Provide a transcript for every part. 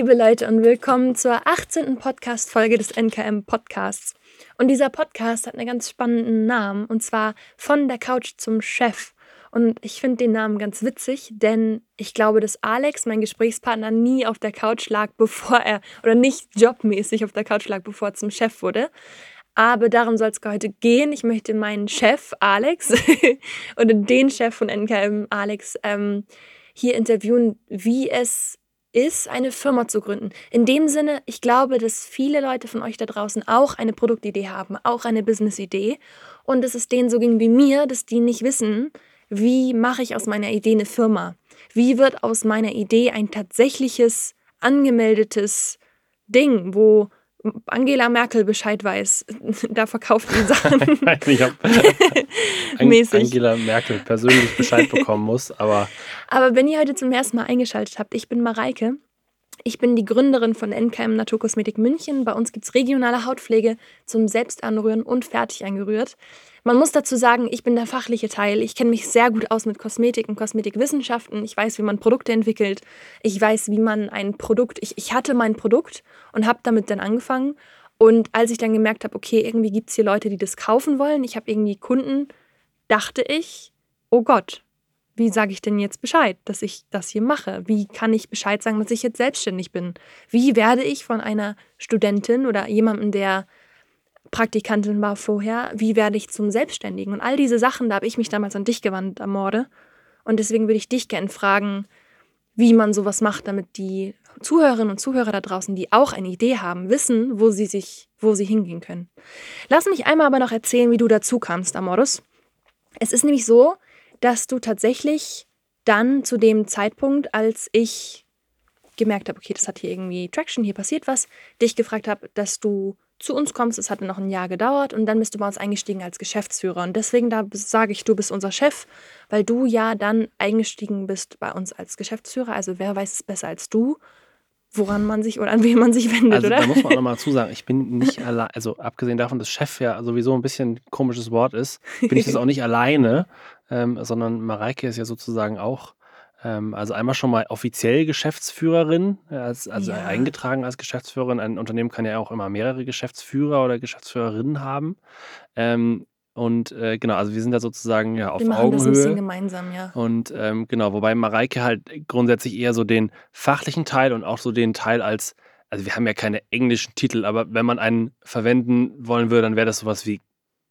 liebe Leute, und willkommen zur 18. Podcast-Folge des NKM Podcasts. Und dieser Podcast hat einen ganz spannenden Namen, und zwar Von der Couch zum Chef. Und ich finde den Namen ganz witzig, denn ich glaube, dass Alex, mein Gesprächspartner, nie auf der Couch lag, bevor er, oder nicht jobmäßig auf der Couch lag, bevor er zum Chef wurde. Aber darum soll es heute gehen. Ich möchte meinen Chef, Alex, oder den Chef von NKM, Alex, ähm, hier interviewen, wie es ist, eine Firma zu gründen. In dem Sinne, ich glaube, dass viele Leute von euch da draußen auch eine Produktidee haben, auch eine Businessidee. Und dass es denen so ging wie mir, dass die nicht wissen, wie mache ich aus meiner Idee eine Firma? Wie wird aus meiner Idee ein tatsächliches, angemeldetes Ding, wo Angela Merkel Bescheid weiß. da verkauft die Sachen. ich habe Angela Merkel persönlich Bescheid bekommen muss, aber. Aber wenn ihr heute zum ersten Mal eingeschaltet habt, ich bin Mareike. Ich bin die Gründerin von NKM Naturkosmetik München. Bei uns gibt es regionale Hautpflege zum Selbstanrühren und fertig eingerührt. Man muss dazu sagen, ich bin der fachliche Teil. Ich kenne mich sehr gut aus mit Kosmetik und Kosmetikwissenschaften. Ich weiß, wie man Produkte entwickelt. Ich weiß, wie man ein Produkt. Ich, ich hatte mein Produkt und habe damit dann angefangen. Und als ich dann gemerkt habe, okay, irgendwie gibt es hier Leute, die das kaufen wollen, ich habe irgendwie Kunden, dachte ich, oh Gott, wie sage ich denn jetzt Bescheid, dass ich das hier mache? Wie kann ich Bescheid sagen, dass ich jetzt selbstständig bin? Wie werde ich von einer Studentin oder jemandem, der Praktikantin war vorher, wie werde ich zum Selbstständigen? Und all diese Sachen, da habe ich mich damals an dich gewandt am Morde. Und deswegen würde ich dich gerne fragen, wie man sowas macht, damit die Zuhörerinnen und Zuhörer da draußen, die auch eine Idee haben, wissen, wo sie sich, wo sie hingehen können. Lass mich einmal aber noch erzählen, wie du dazu kamst, Amorus. Es ist nämlich so, dass du tatsächlich dann zu dem Zeitpunkt, als ich gemerkt habe, okay, das hat hier irgendwie Traction, hier passiert was, dich gefragt habe, dass du zu uns kommst. Es hatte noch ein Jahr gedauert und dann bist du bei uns eingestiegen als Geschäftsführer. Und deswegen da sage ich, du bist unser Chef, weil du ja dann eingestiegen bist bei uns als Geschäftsführer. Also wer weiß es besser als du, woran man sich oder an wen man sich wendet, also, oder? Da muss man auch nochmal zusagen, ich bin nicht allein, also abgesehen davon, dass Chef ja sowieso ein bisschen ein komisches Wort ist, bin ich das auch nicht alleine, ähm, sondern Mareike ist ja sozusagen auch ähm, also einmal schon mal offiziell Geschäftsführerin, äh, als, also ja. eingetragen als Geschäftsführerin. Ein Unternehmen kann ja auch immer mehrere Geschäftsführer oder Geschäftsführerinnen haben. Ähm, und äh, genau, also wir sind da sozusagen ja auf wir machen Augenhöhe. Das ein bisschen gemeinsam, ja. Und ähm, genau, wobei Mareike halt grundsätzlich eher so den fachlichen Teil und auch so den Teil als, also wir haben ja keine englischen Titel, aber wenn man einen verwenden wollen würde, dann wäre das sowas wie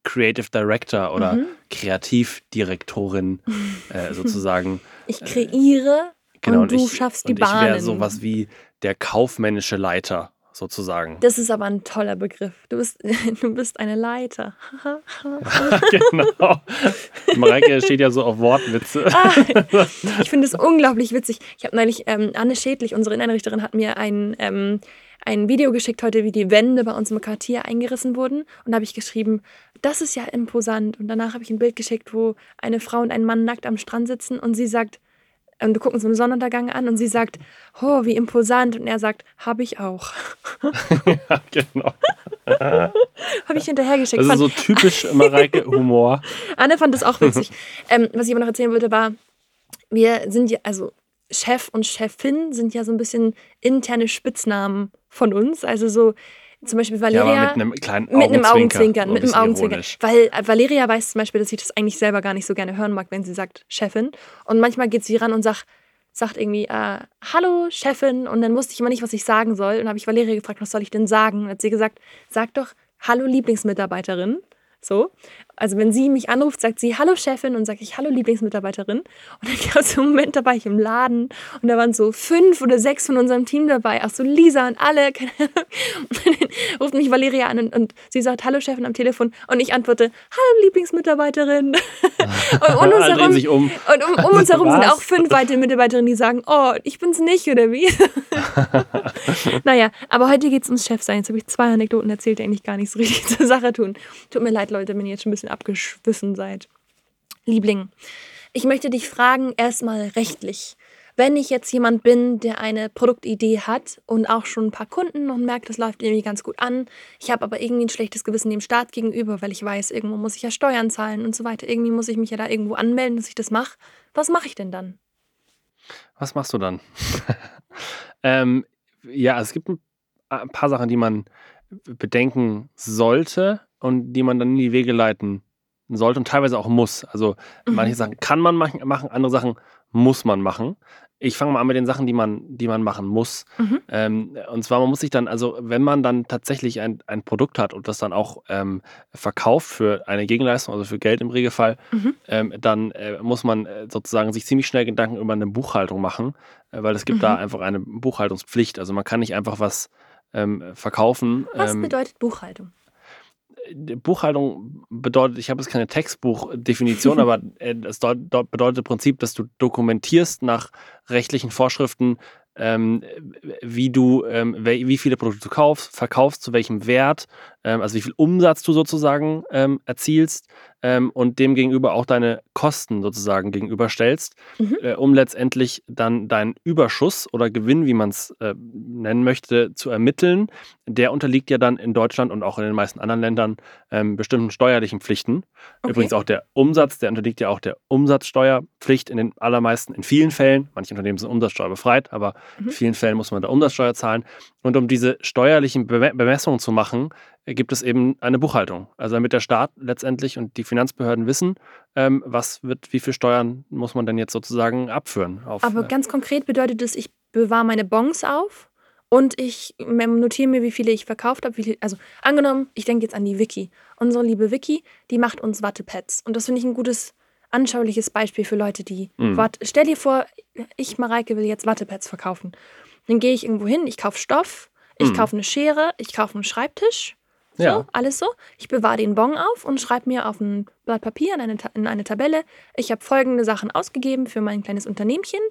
Creative Director oder mhm. Kreativdirektorin äh, sozusagen. Ich kreiere genau, und du ich, schaffst die und Bahnen. Ich wäre sowas wie der kaufmännische Leiter sozusagen. Das ist aber ein toller Begriff. Du bist, du bist eine Leiter. genau. Mareike steht ja so auf Wortwitze. Ah, ich finde es unglaublich witzig. Ich habe neulich, ähm, Anne Schädlich, unsere Innenrichterin, hat mir ein ähm, ein Video geschickt heute, wie die Wände bei uns im Quartier eingerissen wurden. Und da habe ich geschrieben, das ist ja imposant. Und danach habe ich ein Bild geschickt, wo eine Frau und ein Mann nackt am Strand sitzen und sie sagt, und du guckst so einen Sonnenuntergang an und sie sagt, oh, wie imposant. Und er sagt, habe ich auch. ja, genau. habe ich hinterhergeschickt. Das ist so typisch Mareike-Humor. Anne fand das auch witzig. ähm, was ich aber noch erzählen wollte, war, wir sind ja, also Chef und Chefin sind ja so ein bisschen interne Spitznamen von uns. Also so zum Beispiel Valeria. Ja, mit einem kleinen Augenzwinkern. Mit einem Augenzwinkern. mit einem Augenzwinkern. Weil Valeria weiß zum Beispiel, dass ich das eigentlich selber gar nicht so gerne hören mag, wenn sie sagt Chefin. Und manchmal geht sie ran und sagt, sagt irgendwie, äh, hallo Chefin. Und dann wusste ich immer nicht, was ich sagen soll. Und dann habe ich Valeria gefragt, was soll ich denn sagen? Und hat sie gesagt, sag doch hallo Lieblingsmitarbeiterin. So. Also wenn sie mich anruft, sagt sie Hallo Chefin und sage ich Hallo Lieblingsmitarbeiterin. Und dann gab es so einen Moment, da war ich im Laden und da waren so fünf oder sechs von unserem Team dabei. Ach so, Lisa und alle. Und dann ruft mich Valeria an und, und sie sagt Hallo Chefin am Telefon und ich antworte Hallo Lieblingsmitarbeiterin. und um uns herum, sich um. Und um, um uns herum sind auch fünf weitere Mitarbeiterinnen, die sagen, oh, ich bin's nicht oder wie? naja, aber heute geht es ums Chefsein. Jetzt habe ich zwei Anekdoten erzählt, die eigentlich gar nicht so richtig zur Sache tun. Tut mir leid, Leute, wenn ihr jetzt schon ein bisschen bisschen abgeschwiffen seid. Liebling, ich möchte dich fragen, erstmal rechtlich. Wenn ich jetzt jemand bin, der eine Produktidee hat und auch schon ein paar Kunden und merkt, das läuft irgendwie ganz gut an, ich habe aber irgendwie ein schlechtes Gewissen dem Staat gegenüber, weil ich weiß, irgendwo muss ich ja Steuern zahlen und so weiter. Irgendwie muss ich mich ja da irgendwo anmelden, dass ich das mache. Was mache ich denn dann? Was machst du dann? ähm, ja, es gibt ein paar Sachen, die man bedenken sollte und die man dann in die Wege leiten sollte und teilweise auch muss. Also Mhm. manche Sachen kann man machen, andere Sachen muss man machen. Ich fange mal an mit den Sachen, die man, die man machen muss. Mhm. Ähm, und zwar, man muss sich dann, also wenn man dann tatsächlich ein, ein Produkt hat und das dann auch ähm, verkauft für eine Gegenleistung, also für Geld im Regelfall, Mhm. ähm, dann äh, muss man äh, sozusagen sich ziemlich schnell Gedanken über eine Buchhaltung machen, äh, weil es gibt da Mhm. einfach eine Buchhaltungspflicht. Also man kann nicht einfach was ähm, verkaufen. Was ähm, bedeutet Buchhaltung? Buchhaltung bedeutet, ich habe jetzt keine Textbuchdefinition, aber äh, es bedeutet im Prinzip, dass du dokumentierst nach rechtlichen Vorschriften, ähm, wie du, ähm, wie viele Produkte du kaufst, verkaufst, zu welchem Wert, ähm, also wie viel Umsatz du sozusagen ähm, erzielst ähm, und dem gegenüber auch deine Kosten sozusagen gegenüberstellst, Mhm. äh, um letztendlich dann deinen Überschuss oder Gewinn, wie man es äh, nennen möchte, zu ermitteln. Der unterliegt ja dann in Deutschland und auch in den meisten anderen Ländern ähm, bestimmten steuerlichen Pflichten. Okay. Übrigens auch der Umsatz, der unterliegt ja auch der Umsatzsteuerpflicht in den allermeisten, in vielen Fällen. Manche Unternehmen sind umsatzsteuerbefreit, aber in Mhm. vielen Fällen muss man da Umsatzsteuer zahlen. Und um diese steuerlichen Beme- Bemessungen zu machen, gibt es eben eine Buchhaltung. Also damit der Staat letztendlich und die Finanzbehörden wissen, ähm, was wird, wie viel Steuern muss man denn jetzt sozusagen abführen. Auf, Aber äh, ganz konkret bedeutet es, ich bewahre meine Bons auf und ich notiere mir, wie viele ich verkauft habe. Also angenommen, ich denke jetzt an die Vicky. Unsere liebe Vicky, die macht uns Wattepads. Und das finde ich ein gutes, anschauliches Beispiel für Leute, die. Mhm. Watt, stell dir vor, ich, Mareike, will jetzt Wattepads verkaufen. Dann gehe ich irgendwo hin, ich kaufe Stoff, ich Mhm. kaufe eine Schere, ich kaufe einen Schreibtisch. So, Ja. alles so. Ich bewahre den Bon auf und schreibe mir auf ein Blatt Papier in eine, in eine Tabelle, ich habe folgende Sachen ausgegeben für mein kleines Unternehmchen.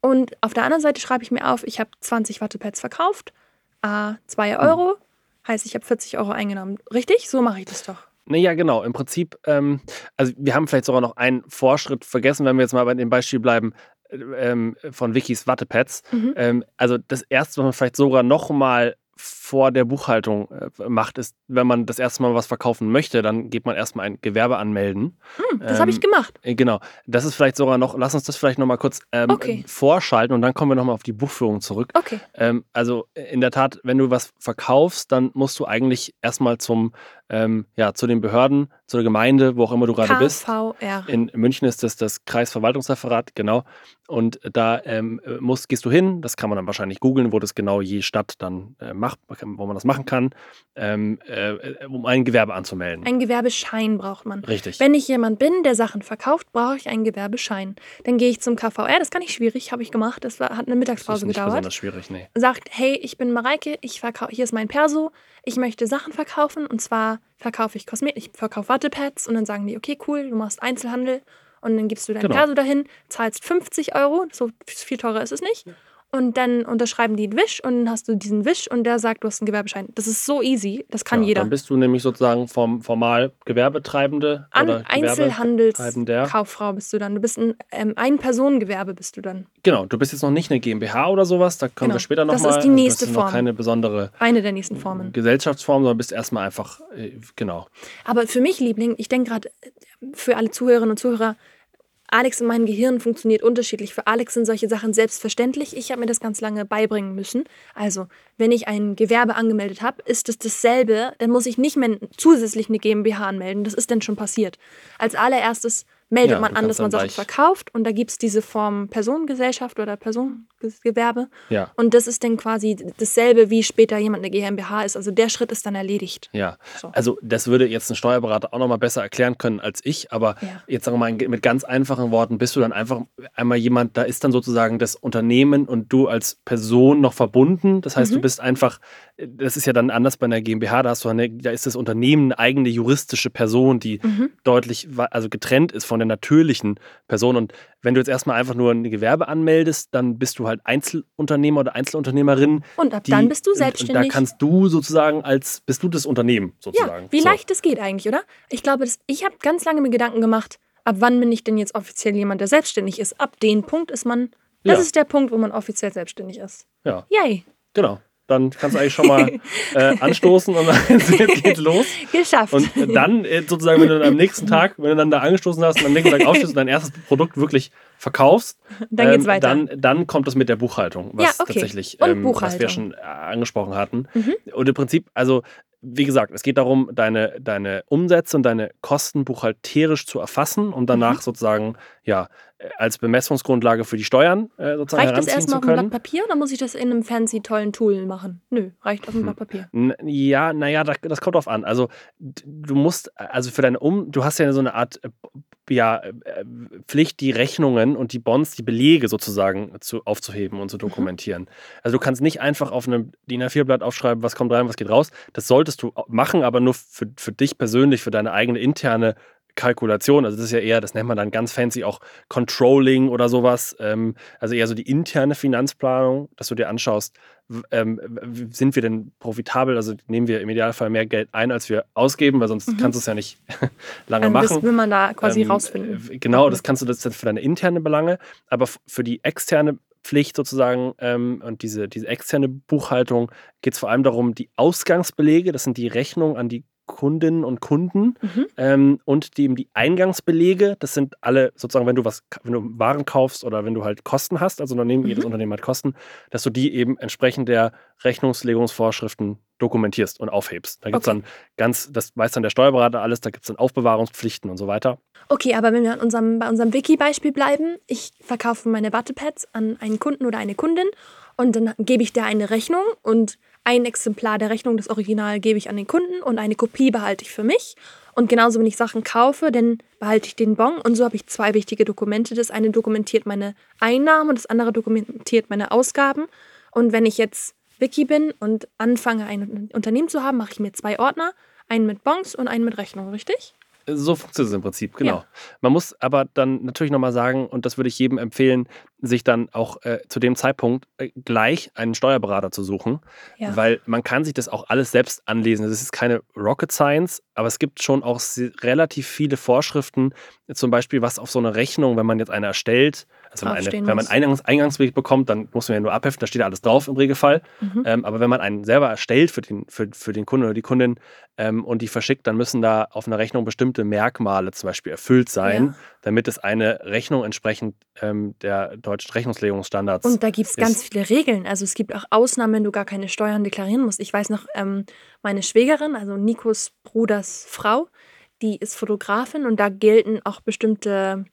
Und auf der anderen Seite schreibe ich mir auf, ich habe 20 Wattepads verkauft, a 2 Euro, heißt, ich habe 40 Euro eingenommen. Richtig? So mache ich das doch. Nee, ja, genau. Im Prinzip, ähm, also wir haben vielleicht sogar noch einen Vorschritt vergessen, wenn wir jetzt mal bei dem Beispiel bleiben äh, ähm, von Wikis Wattepads. Mhm. Ähm, also das Erste, was man vielleicht sogar noch mal vor der Buchhaltung äh, macht, ist, wenn man das erste Mal was verkaufen möchte, dann geht man erstmal ein Gewerbe anmelden. Hm, das habe ich Ähm, gemacht. Äh, Genau, das ist vielleicht sogar noch, lass uns das vielleicht noch mal kurz ähm, Okay. vorschalten und dann kommen wir noch mal auf die Buchführung zurück. Okay. Ähm, also äh, in der Tat, wenn du was verkaufst, dann musst du eigentlich erstmal zum, ähm, ja, zu den Behörden, zu der Gemeinde, wo auch immer du gerade bist. In München ist das das Kreisverwaltungsreferat, genau. Und da ähm, musst, gehst du hin, das kann man dann wahrscheinlich googeln, wo das genau je Stadt dann äh, macht, wo man das machen kann, ähm, äh, um ein Gewerbe anzumelden. Ein Gewerbeschein braucht man. Richtig. Wenn ich jemand bin, der Sachen verkauft, brauche ich einen Gewerbeschein. Dann gehe ich zum KVR, das kann ich schwierig, habe ich gemacht, das war, hat eine das ist Mittagspause nicht gedauert. besonders schwierig, nee. sagt, hey, ich bin Mareike, ich verkau hier ist mein Perso, ich möchte Sachen verkaufen und zwar verkaufe ich Kosmetik, ich verkaufe Wattepads und dann sagen die, okay, cool, du machst Einzelhandel und dann gibst du dein Genau. Perso dahin, zahlst 50 Euro, so viel teurer ist es nicht. Und dann unterschreiben die einen Wisch und dann hast du diesen Wisch und der sagt, du hast einen Gewerbeschein. Das ist so easy, das kann ja, jeder. Dann bist du nämlich sozusagen vom formal Gewerbetreibende An oder Einzelhandelskauffrau bist du dann. Du bist ein ähm, Ein-Personen-Gewerbe bist du dann. Genau, du bist jetzt noch nicht eine GmbH oder sowas, da kommen Genau. wir später Das nochmal. ist die nächste das ist noch Form. keine besondere Eine der nächsten Formen. Gesellschaftsform, sondern bist erstmal einfach, äh, genau. Aber für mich, Liebling, ich denke gerade für alle Zuhörerinnen und Zuhörer, Alex in meinem Gehirn funktioniert unterschiedlich. Für Alex sind solche Sachen selbstverständlich. Ich habe mir das ganz lange beibringen müssen. Also, wenn ich ein Gewerbe angemeldet habe, ist es dasselbe. Dann muss ich nicht mehr zusätzlich eine GmbH anmelden. Das ist dann schon passiert. Als allererstes meldet Ja, man du an, dass man Sachen verkauft. Und da gibt es diese Form Personengesellschaft oder Personengewerbe. Ja, Und das ist dann quasi dasselbe, wie später jemand eine GmbH ist. Also der Schritt ist dann erledigt. ja. So. Also das würde jetzt ein Steuerberater auch nochmal besser erklären können als ich, aber Ja. jetzt sagen wir mal mit ganz einfachen Worten, bist du dann einfach einmal jemand, da ist dann sozusagen das Unternehmen und du als Person noch verbunden. Das heißt, du Mhm. bist einfach, das ist ja dann anders bei einer GmbH, da hast du eine, da ist das Unternehmen eine eigene juristische Person, die Mhm. deutlich also getrennt ist von der natürlichen Person. Und wenn du jetzt erstmal einfach nur ein Gewerbe anmeldest, dann bist du halt Einzelunternehmer oder Einzelunternehmerin. Und ab die- dann bist du und- Und da selbstständig. kannst du sozusagen als, bist du das Unternehmen sozusagen. Ja, wie So. leicht das geht eigentlich, oder? Ich glaube, das, ich habe ganz lange mir Gedanken gemacht, ab wann bin ich denn jetzt offiziell jemand, der selbstständig ist? Ab dem Punkt ist man, das Ja. ist der Punkt, wo man offiziell selbstständig ist. Ja, Yay. genau. Dann kannst du eigentlich schon mal äh, anstoßen und dann geht's los. Geschafft. Und dann äh, sozusagen, wenn du dann am nächsten Tag, wenn du dann da angestoßen hast und am nächsten Tag aufstehst und dein erstes Produkt wirklich verkaufst, dann geht's ähm, weiter. Dann, dann kommt das mit der Buchhaltung, was Ja, okay. tatsächlich, Und ähm, was wir schon äh, angesprochen hatten. Mhm. Und im Prinzip, also wie gesagt, es geht darum, deine, deine Umsätze und deine Kosten buchhalterisch zu erfassen, um danach Mhm. sozusagen ja als Bemessungsgrundlage für die Steuern äh, sozusagen Reicht das erstmal auf ein. Blatt Papier oder muss ich das in einem fancy, tollen Tool machen? Nö, reicht auf ein Hm. Blatt Papier. N- Ja, naja, das, das kommt drauf an. Also du musst, also für deine Um, du hast ja so eine Art äh, ja, äh, Pflicht, die Rechnungen und die Bonds, die Belege sozusagen zu, aufzuheben und zu dokumentieren. Also du kannst nicht einfach auf einem DIN A4-Blatt aufschreiben, was kommt rein, was geht raus. Das solltest du machen, aber nur für, für dich persönlich, für deine eigene interne Kalkulation. Also das ist ja eher, das nennt man dann ganz fancy auch Controlling oder sowas. Ähm, also eher so die interne Finanzplanung, dass du dir anschaust, ähm, sind wir denn profitabel? Also nehmen wir im Idealfall mehr Geld ein, als wir ausgeben, weil sonst Mhm. kannst du es ja nicht lange Also machen. das will man da quasi Ähm, rausfinden. Genau, das kannst du das dann für deine interne Belange, aber für die externe Pflicht sozusagen ähm, und diese, diese externe Buchhaltung geht es vor allem darum, die Ausgangsbelege, das sind die Rechnungen an die Kundinnen und Kunden Mhm. ähm, und die, eben die Eingangsbelege, das sind alle sozusagen, wenn du was, wenn du Waren kaufst oder wenn du halt Kosten hast, also Unternehmen, jedes Mhm. Unternehmen hat Kosten, dass du die eben entsprechend der Rechnungslegungsvorschriften dokumentierst und aufhebst. Da gibt es Okay. dann ganz, das weiß dann der Steuerberater alles, da gibt es dann Aufbewahrungspflichten und so weiter. Okay, aber wenn wir an unserem, bei unserem Wiki-Beispiel bleiben, ich verkaufe meine Wattepads an einen Kunden oder eine Kundin und dann gebe ich der eine Rechnung und ein Exemplar der Rechnung, das Original, gebe ich an den Kunden und eine Kopie behalte ich für mich. Und genauso, wenn ich Sachen kaufe, dann behalte ich den Bon und so habe ich zwei wichtige Dokumente. Das eine dokumentiert meine Einnahmen und das andere dokumentiert meine Ausgaben. Und wenn ich jetzt Wiki bin und anfange, ein Unternehmen zu haben, mache ich mir zwei Ordner, einen mit Bons und einen mit Rechnung, richtig? So funktioniert es im Prinzip, genau. Ja. Man muss aber dann natürlich nochmal sagen, und das würde ich jedem empfehlen, sich dann auch äh, zu dem Zeitpunkt äh, gleich einen Steuerberater zu suchen, Ja. weil man kann sich das auch alles selbst anlesen. Das ist keine Rocket Science, aber es gibt schon auch relativ viele Vorschriften, zum Beispiel was auf so eine Rechnung, wenn man jetzt eine erstellt, also wenn man, eine, Draufstehen wenn man einen Eingangs Eingangsweg bekommt, dann muss man ja nur abheften, da steht ja alles drauf im Regelfall. Mhm. Ähm, aber wenn man einen selber erstellt für den, für, für den Kunden oder die Kundin ähm, und die verschickt, dann müssen da auf einer Rechnung bestimmte Merkmale zum Beispiel erfüllt sein, Ja. damit es eine Rechnung entsprechend ähm, der deutschen Rechnungslegungsstandards Und da gibt es ganz viele Regeln. Also es gibt auch Ausnahmen, wenn du gar keine Steuern deklarieren musst. Ich weiß noch, ähm, meine Schwägerin, also Nikos Bruders Frau, die ist Fotografin und da gelten auch bestimmte.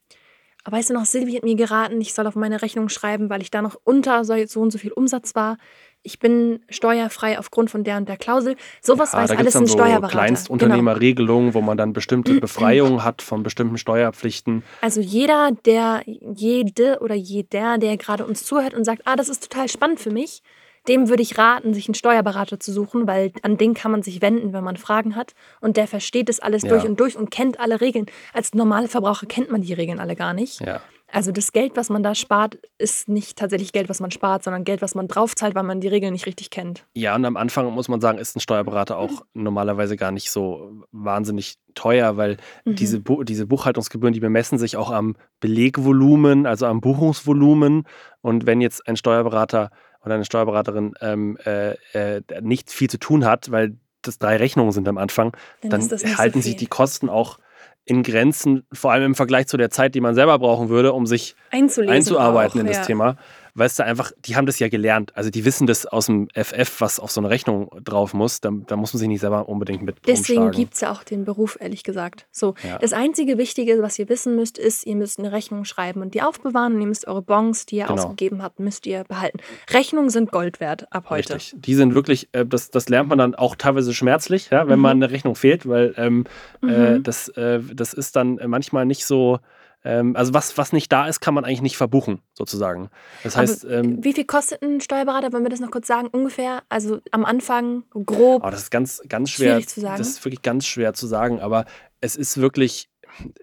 Weißt du noch, Silvi hat mir geraten, ich soll auf meine Rechnung schreiben, weil ich da noch unter so und so viel Umsatz war. Ich bin steuerfrei aufgrund von der und der Klausel. Sowas Ja, weiß da alles es dann ein so Steuerberater. Genau. Kleinstunternehmerregelungen, wo man dann bestimmte Befreiungen hat von bestimmten Steuerpflichten. Also jeder, der, jede oder jeder, der gerade uns zuhört und sagt, ah, das ist total spannend für mich, dem würde ich raten, sich einen Steuerberater zu suchen, weil an den kann man sich wenden, wenn man Fragen hat. Und der versteht das alles Ja. durch und durch und kennt alle Regeln. Als normale Verbraucher kennt man die Regeln alle gar nicht. Ja. Also das Geld, was man da spart, ist nicht tatsächlich Geld, was man spart, sondern Geld, was man draufzahlt, weil man die Regeln nicht richtig kennt. Ja, und am Anfang muss man sagen, ist ein Steuerberater auch normalerweise gar nicht so wahnsinnig teuer, weil Mhm. diese, Bu diese Buchhaltungsgebühren, die bemessen sich auch am Belegvolumen, also am Buchungsvolumen. Und wenn jetzt ein Steuerberater oder eine Steuerberaterin ähm, äh, äh, nicht viel zu tun hat, weil das drei Rechnungen sind am Anfang, Dann dann nicht so halten sich die Kosten auch in Grenzen, vor allem im Vergleich zu der Zeit, die man selber brauchen würde, um sich einzuarbeiten auch, in das ja. Thema. Weil es da einfach, die haben das ja gelernt. Also die wissen das aus dem FF, was auf so eine Rechnung drauf muss. Da, da muss man sich nicht selber unbedingt mit Deswegen gibt es ja auch den Beruf, ehrlich gesagt. So, Ja. das einzige Wichtige, was ihr wissen müsst, ist, ihr müsst eine Rechnung schreiben und die aufbewahren und ihr müsst eure Bons, die ihr Genau. ausgegeben habt, müsst ihr behalten. Rechnungen sind Gold wert ab heute. Richtig. Die sind wirklich, äh, das, das lernt man dann auch teilweise schmerzlich, ja, wenn Mhm. mal eine Rechnung fehlt, weil ähm, äh, Mhm. das, äh, das ist dann manchmal nicht so. Ähm, also was, was nicht da ist, kann man eigentlich nicht verbuchen, sozusagen. Das heißt, ähm, wie viel kostet ein Steuerberater, wenn wir das noch kurz sagen, ungefähr? Also am Anfang grob. Oh, das ist ganz, ganz schwer. Schwierig zu sagen. Das ist wirklich ganz schwer zu sagen, aber es ist wirklich,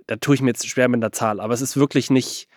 da tue ich mir jetzt schwer mit der Zahl, aber es ist wirklich nicht,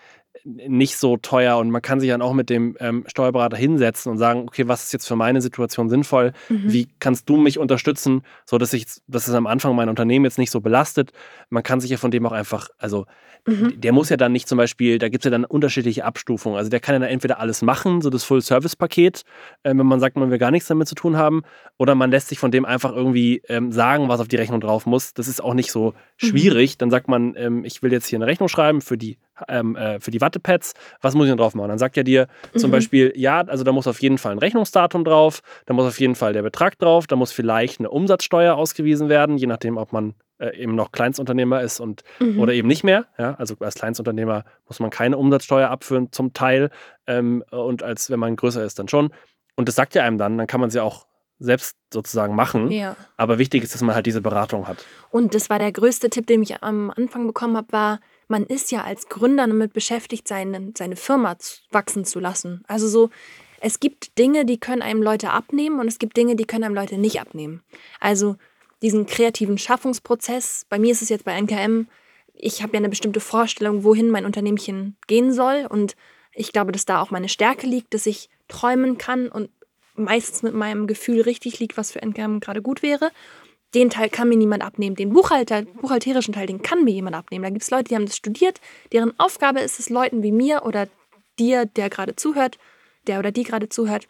nicht so teuer und man kann sich dann auch mit dem ähm, Steuerberater hinsetzen und sagen, okay, was ist jetzt für meine Situation sinnvoll? Mhm. Wie kannst du mich unterstützen, so dass ich, dass es am Anfang mein Unternehmen jetzt nicht so belastet? Man kann sich ja von dem auch einfach, also mhm. der muss ja dann nicht zum Beispiel, da gibt es ja dann unterschiedliche Abstufungen. Also der kann ja dann entweder alles machen, so das Full-Service-Paket, äh, wenn man sagt, man will gar nichts damit zu tun haben, oder man lässt sich von dem einfach irgendwie ähm, sagen, was auf die Rechnung drauf muss. Das ist auch nicht so mhm. schwierig. Mhm. Dann sagt man, ähm, ich will jetzt hier eine Rechnung schreiben für die ähm, äh, für die Wattepads, was muss ich denn drauf machen? Dann sagt er dir mhm. zum Beispiel, ja, also da muss auf jeden Fall ein Rechnungsdatum drauf, da muss auf jeden Fall der Betrag drauf, da muss vielleicht eine Umsatzsteuer ausgewiesen werden, je nachdem, ob man äh, eben noch Kleinstunternehmer ist und mhm. oder eben nicht mehr. Ja? Also als Kleinstunternehmer muss man keine Umsatzsteuer abführen zum Teil ähm, und als wenn man größer ist, dann schon. Und das sagt ja einem dann, dann kann man sie auch selbst sozusagen machen. Ja. Aber wichtig ist, dass man halt diese Beratung hat. Und das war der größte Tipp, den ich am Anfang bekommen habe, war, man ist ja als Gründer damit beschäftigt, seine, seine Firma wachsen zu lassen. Also so, es gibt Dinge, die können einem Leute abnehmen und es gibt Dinge, die können einem Leute nicht abnehmen. Also diesen kreativen Schaffungsprozess, bei mir ist es jetzt bei NKM, ich habe ja eine bestimmte Vorstellung, wohin mein Unternehmchen gehen soll und ich glaube, dass da auch meine Stärke liegt, dass ich träumen kann und meistens mit meinem Gefühl richtig liegt, was für NKM gerade gut wäre den Teil kann mir niemand abnehmen. Den Buchhalter, buchhalterischen Teil, den kann mir jemand abnehmen. Da gibt es Leute, die haben das studiert, deren Aufgabe ist es, Leuten wie mir oder dir, der gerade zuhört, der oder die gerade zuhört,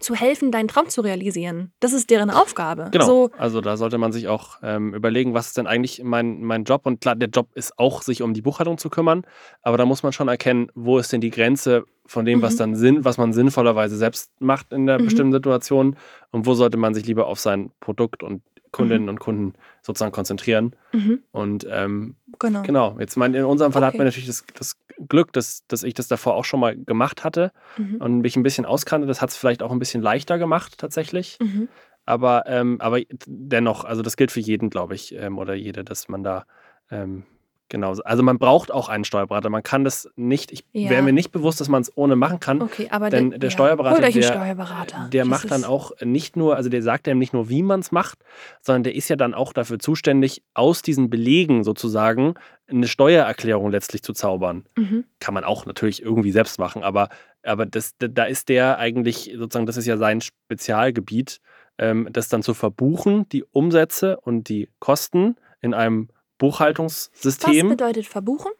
zu helfen, deinen Traum zu realisieren. Das ist deren Aufgabe. Genau. So, also da sollte man sich auch ähm, überlegen, was ist denn eigentlich mein, mein Job? Und klar, der Job ist auch, sich um die Buchhaltung zu kümmern. Aber da muss man schon erkennen, wo ist denn die Grenze von dem, mhm. was dann Sinn, was man sinnvollerweise selbst macht in der mhm. bestimmten Situation und wo sollte man sich lieber auf sein Produkt und Kundinnen mhm. und Kunden sozusagen konzentrieren. Mhm. Und ähm, genau. genau, jetzt mein, in unserem Fall okay. hat man natürlich das, das Glück, dass, dass ich das davor auch schon mal gemacht hatte mhm. und mich ein bisschen auskannte. Das hat es vielleicht auch ein bisschen leichter gemacht tatsächlich. Mhm. Aber, ähm, aber dennoch, also das gilt für jeden, glaube ich, ähm, oder jede, dass man da ähm, Genau, also man braucht auch einen Steuerberater. Man kann das nicht, ich ja. wäre mir nicht bewusst, dass man es ohne machen kann. Okay, aber denn der, der Steuerberater, der, Steuerberater, der macht dann auch nicht nur, also der sagt einem nicht nur, wie man es macht, sondern der ist ja dann auch dafür zuständig, aus diesen Belegen sozusagen eine Steuererklärung letztlich zu zaubern. Mhm. Kann man auch natürlich irgendwie selbst machen, aber, aber das, da ist der eigentlich, sozusagen, das ist ja sein Spezialgebiet, ähm, das dann zu verbuchen, die Umsätze und die Kosten in einem Buchhaltungssystem. Was bedeutet verbuchen?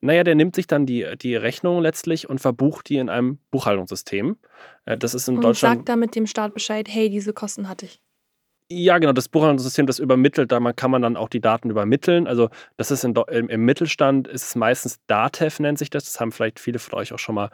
Naja, der nimmt sich dann die, die Rechnung letztlich und verbucht die in einem Buchhaltungssystem. Äh, das ist in und Deutschland. sagt damit dem Staat Bescheid, hey, diese Kosten hatte ich. Ja, genau, das Buchhaltungssystem, das übermittelt, da kann man dann auch die Daten übermitteln. Also das ist in, im Mittelstand, ist es meistens DATEV nennt sich das. Das haben vielleicht viele von euch auch schon mal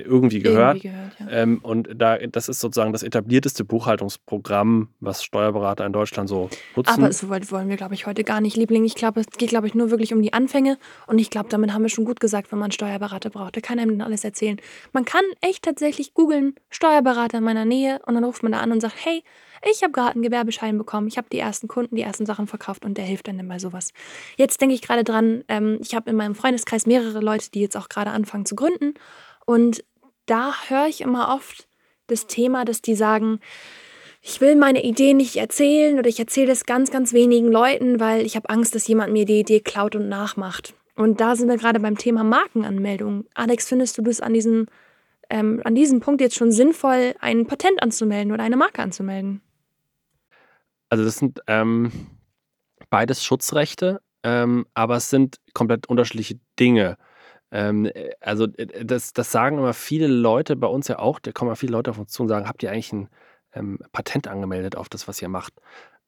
irgendwie gehört. Irgendwie gehört ja. ähm, und da, das ist sozusagen das etablierteste Buchhaltungsprogramm, was Steuerberater in Deutschland so nutzen. Aber so weit wollen wir, glaube ich, heute gar nicht, Liebling. Ich glaube, es geht, glaube ich, nur wirklich um die Anfänge. Und ich glaube, damit haben wir schon gut gesagt, wenn man einen Steuerberater braucht. Der kann einem dann alles erzählen. Man kann echt tatsächlich googeln, Steuerberater in meiner Nähe. Und dann ruft man da an und sagt, hey, ich habe gerade einen Gewerbeschein bekommen, ich habe die ersten Kunden, die ersten Sachen verkauft und der hilft dann bei sowas. Jetzt denke ich gerade dran, ähm, ich habe in meinem Freundeskreis mehrere Leute, die jetzt auch gerade anfangen zu gründen und da höre ich immer oft das Thema, dass die sagen, ich will meine Idee nicht erzählen oder ich erzähle es ganz, ganz wenigen Leuten, weil ich habe Angst, dass jemand mir die Idee klaut und nachmacht. Und da sind wir gerade beim Thema Markenanmeldung. Alex, findest du das an diesem, ähm, an diesem Punkt jetzt schon sinnvoll, ein Patent anzumelden oder eine Marke anzumelden? Also das sind ähm, beides Schutzrechte, ähm, aber es sind komplett unterschiedliche Dinge. Ähm, äh, also äh, das, das sagen immer viele Leute bei uns ja auch, da kommen viele Leute auf uns zu und sagen, habt ihr eigentlich ein ähm, Patent angemeldet auf das, was ihr macht?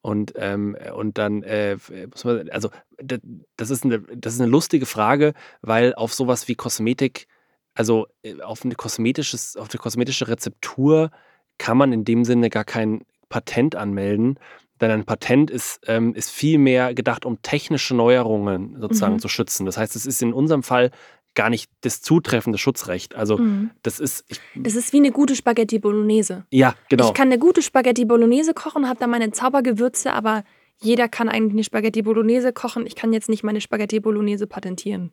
Und, ähm, und dann, äh, muss man, also das ist, eine, das ist eine lustige Frage, weil auf sowas wie Kosmetik, also äh, auf eine, kosmetisches, auf eine kosmetische Rezeptur kann man in dem Sinne gar kein Patent anmelden, denn ein Patent ist, ähm, ist viel mehr gedacht, um technische Neuerungen sozusagen mhm. zu schützen. Das heißt, es ist in unserem Fall gar nicht das zutreffende Schutzrecht. Also mhm. das ist. Ich, das ist wie eine gute Spaghetti Bolognese. Ja, genau. Ich kann eine gute Spaghetti Bolognese kochen, habe da meine Zaubergewürze, aber jeder kann eigentlich eine Spaghetti Bolognese kochen. Ich kann jetzt nicht meine Spaghetti Bolognese patentieren.